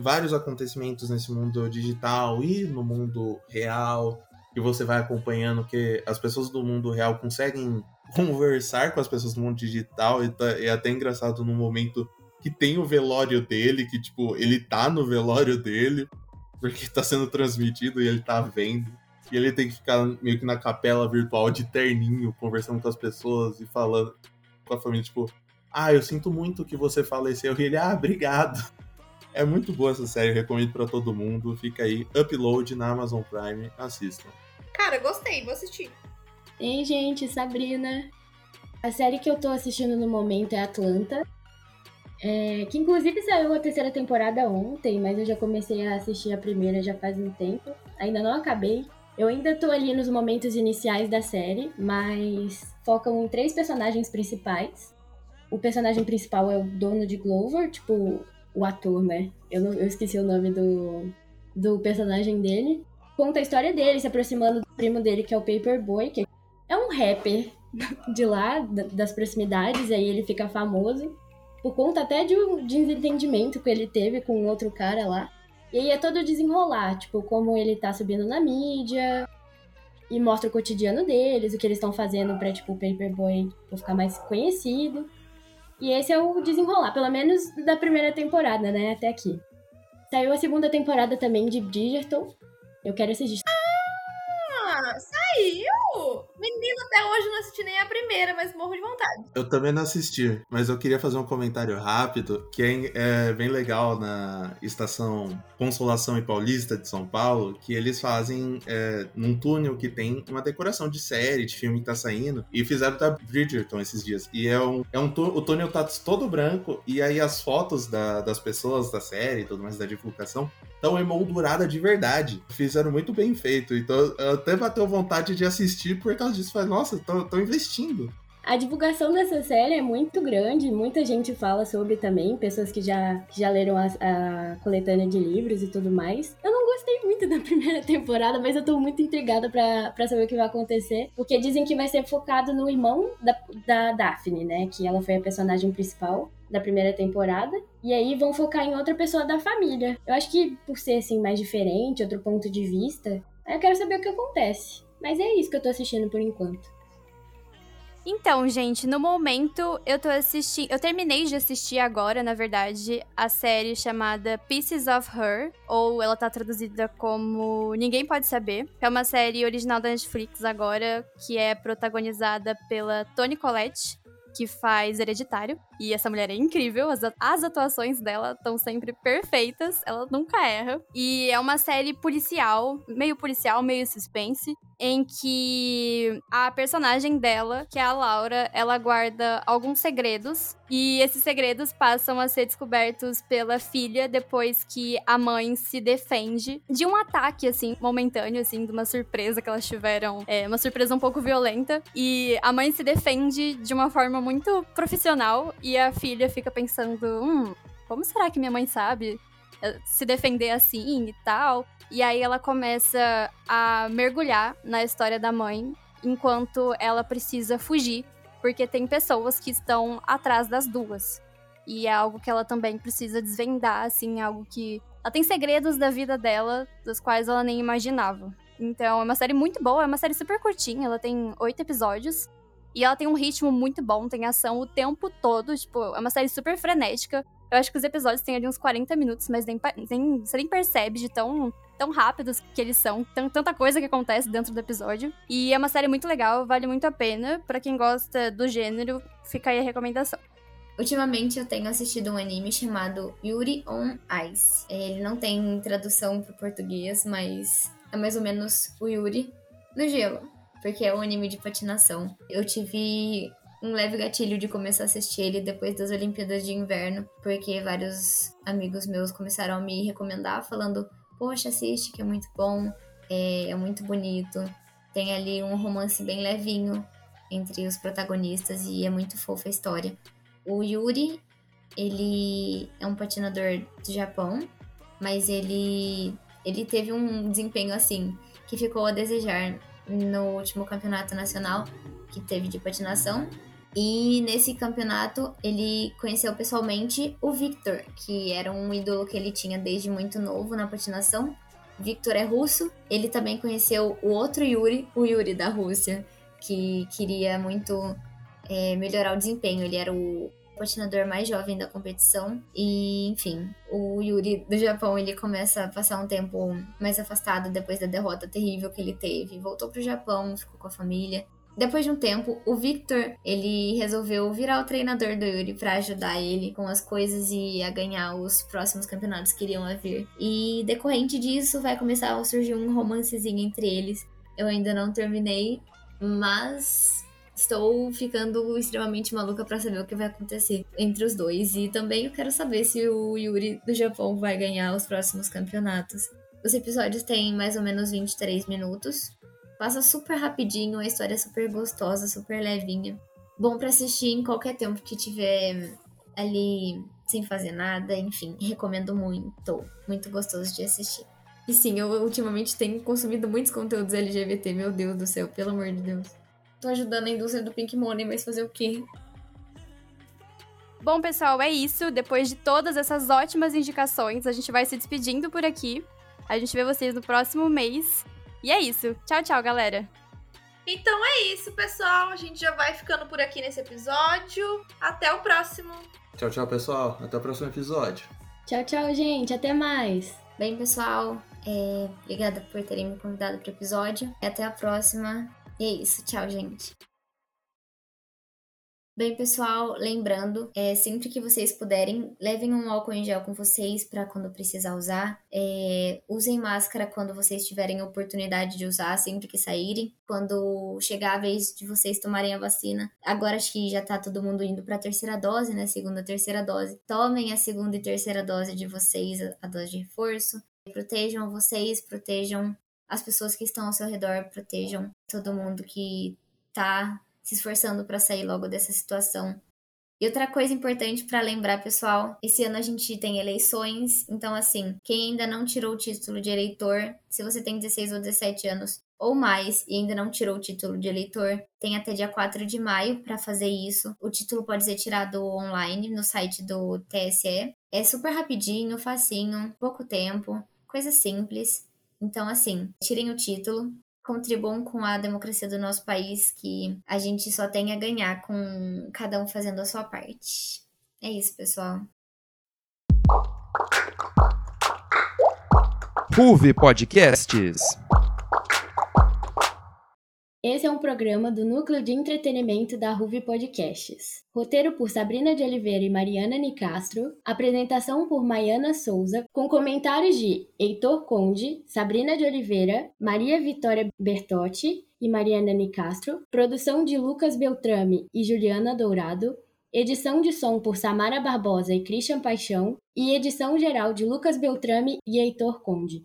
vários acontecimentos nesse mundo digital e no mundo real que você vai acompanhando que as pessoas do mundo real conseguem *laughs* conversar com as pessoas do mundo digital e tá, é até engraçado no momento que tem o velório dele, que tipo, ele tá no velório dele, porque tá sendo transmitido e ele tá vendo. E ele tem que ficar meio que na capela virtual de terninho, conversando com as pessoas e falando com a família, tipo, ah, eu sinto muito que você faleceu. E ele, ah, obrigado. É muito boa essa série, recomendo para todo mundo. Fica aí, upload na Amazon Prime, assistam. Cara, gostei, vou assistir. Ei, gente, Sabrina. A série que eu tô assistindo no momento é Atlanta. É, que inclusive saiu a terceira temporada ontem, mas eu já comecei a assistir a primeira já faz um tempo. Ainda não acabei. Eu ainda tô ali nos momentos iniciais da série, mas focam em três personagens principais. O personagem principal é o dono de Glover, tipo, o ator, né? Eu, não, eu esqueci o nome do, do personagem dele. Conta a história dele, se aproximando do primo dele, que é o Paperboy, que é um rapper *laughs* de lá, das proximidades, aí ele fica famoso. Por conta até de um desentendimento que ele teve com outro cara lá. E aí é todo desenrolar, tipo, como ele tá subindo na mídia, e mostra o cotidiano deles, o que eles estão fazendo pra, tipo, o Paperboy tipo, ficar mais conhecido. E esse é o desenrolar, pelo menos da primeira temporada, né, até aqui. Saiu a segunda temporada também de Bridgerton. Eu quero assistir. Ah, saiu! Menino, até hoje não assisti nem a primeira, mas morro de vontade. Eu também não assisti, mas eu queria fazer um comentário rápido, que é, é bem legal na estação Consolação e Paulista de São Paulo, que eles fazem é, num túnel que tem uma decoração de série, de filme que tá saindo, e fizeram da Bridgerton esses dias. E é um, é um o túnel tá todo branco, e aí as fotos da, das pessoas da série e tudo mais, da divulgação, estão emoldurada de verdade. Fizeram muito bem feito. Então até bateu vontade de assistir por causa disso. Falei, nossa, estão investindo. A divulgação dessa série é muito grande, muita gente fala sobre também, pessoas que já, já leram a, a, coletânea de livros e tudo mais. Eu não gostei muito da *laughs* primeira temporada, mas eu tô muito intrigada pra, pra saber o que vai acontecer, porque dizem que vai ser focado no irmão da, da Daphne, né? Que ela foi a personagem principal da primeira temporada. E aí vão focar em outra pessoa da família. Eu acho que por ser assim mais diferente, outro ponto de vista, eu quero saber o que acontece. Mas é isso que eu tô assistindo por enquanto. Então, gente, no momento eu tô assistindo. Eu terminei de assistir agora, na verdade, a série chamada Pieces of Her, ou ela tá traduzida como Ninguém Pode Saber. É uma série original da Netflix agora, que é protagonizada pela Toni Collette, que faz Hereditário. E essa mulher é incrível, as, as atuações dela estão sempre perfeitas, ela nunca erra. E é uma série policial, meio policial, meio suspense, em que a personagem dela, que é a Laura, ela guarda alguns segredos. E esses segredos passam a ser descobertos pela filha depois que a mãe se defende de um ataque, assim, momentâneo, assim, de uma surpresa que elas tiveram. É, uma surpresa um pouco violenta. E a mãe se defende de uma forma muito profissional. E a filha fica pensando: hum, como será que minha mãe sabe eh, se defender assim e tal? E aí ela começa a mergulhar na história da mãe enquanto ela precisa fugir, porque tem pessoas que estão atrás das duas. E é algo que ela também precisa desvendar, assim, algo que. Ela tem segredos da vida dela, dos quais ela nem imaginava. Então, é uma série muito boa, é uma série super curtinha, ela tem oito episódios. E ela tem um ritmo muito bom, tem ação o tempo todo, tipo, é uma série super frenética. Eu acho que os episódios têm ali uns 40 minutos, mas nem, nem, você nem percebe de tão, tão rápidos que eles são. Tem tanta coisa que acontece dentro do episódio. E é uma série muito legal, vale muito a pena. para quem gosta do gênero, fica aí a recomendação. Ultimamente eu tenho assistido um anime chamado Yuri on Ice. Ele não tem tradução para português, mas é mais ou menos o Yuri no gelo porque é um anime de patinação. Eu tive um leve gatilho de começar a assistir ele depois das Olimpíadas de Inverno, porque vários amigos meus começaram a me recomendar, falando: Poxa, assiste, que é muito bom, é, é muito bonito. Tem ali um romance bem levinho entre os protagonistas e é muito fofa a história. O Yuri, ele é um patinador do Japão, mas ele, ele teve um desempenho assim que ficou a desejar no último campeonato nacional que teve de patinação. E nesse campeonato ele conheceu pessoalmente o Victor, que era um ídolo que ele tinha desde muito novo na patinação. Victor é russo. Ele também conheceu o outro Yuri, o Yuri da Rússia, que queria muito é, melhorar o desempenho. Ele era o patinador mais jovem da competição. E, enfim, o Yuri do Japão, ele começa a passar um tempo mais afastado depois da derrota terrível que ele teve. Voltou pro Japão, ficou com a família. Depois de um tempo, o Victor, ele resolveu virar o treinador do Yuri para ajudar ele com as coisas e a ganhar os próximos campeonatos que iriam a vir. E decorrente disso, vai começar a surgir um romancezinho entre eles. Eu ainda não terminei, mas Estou ficando extremamente maluca para saber o que vai acontecer entre os dois. E também eu quero saber se o Yuri do Japão vai ganhar os próximos campeonatos. Os episódios têm mais ou menos 23 minutos. Passa super rapidinho, a história é super gostosa, super levinha. Bom para assistir em qualquer tempo que tiver ali sem fazer nada, enfim, recomendo muito. Muito gostoso de assistir. E sim, eu ultimamente tenho consumido muitos conteúdos LGBT, meu Deus do céu, pelo amor de Deus. Tô ajudando a indústria do Pink Money, mas fazer o quê? Bom, pessoal, é isso. Depois de todas essas ótimas indicações, a gente vai se despedindo por aqui. A gente vê vocês no próximo mês. E é isso. Tchau, tchau, galera. Então é isso, pessoal. A gente já vai ficando por aqui nesse episódio. Até o próximo. Tchau, tchau, pessoal. Até o próximo episódio. Tchau, tchau, gente. Até mais. Bem, pessoal, é... obrigada por terem me convidado para o episódio. E até a próxima. E é isso. Tchau, gente. Bem, pessoal, lembrando, é, sempre que vocês puderem, levem um álcool em gel com vocês para quando precisar usar. É, usem máscara quando vocês tiverem oportunidade de usar, sempre que saírem. Quando chegar a vez de vocês tomarem a vacina. Agora acho que já tá todo mundo indo para a terceira dose, né? Segunda, terceira dose. Tomem a segunda e terceira dose de vocês, a dose de reforço. Protejam vocês, protejam as pessoas que estão ao seu redor, protejam todo mundo que tá se esforçando para sair logo dessa situação. E outra coisa importante para lembrar, pessoal, esse ano a gente tem eleições, então assim, quem ainda não tirou o título de eleitor, se você tem 16 ou 17 anos ou mais e ainda não tirou o título de eleitor, tem até dia 4 de maio para fazer isso. O título pode ser tirado online no site do TSE. É super rapidinho, facinho, pouco tempo, coisa simples. Então, assim, tirem o título, contribuam com a democracia do nosso país, que a gente só tem a ganhar com cada um fazendo a sua parte. É isso, pessoal. RUV Podcasts. Esse é um programa do Núcleo de Entretenimento da Ruve Podcasts. Roteiro por Sabrina de Oliveira e Mariana Nicastro. Apresentação por Maiana Souza, com comentários de Heitor Conde, Sabrina de Oliveira, Maria Vitória Bertotti e Mariana Nicastro. Produção de Lucas Beltrame e Juliana Dourado. Edição de som por Samara Barbosa e Christian Paixão. E edição geral de Lucas Beltrame e Heitor Conde.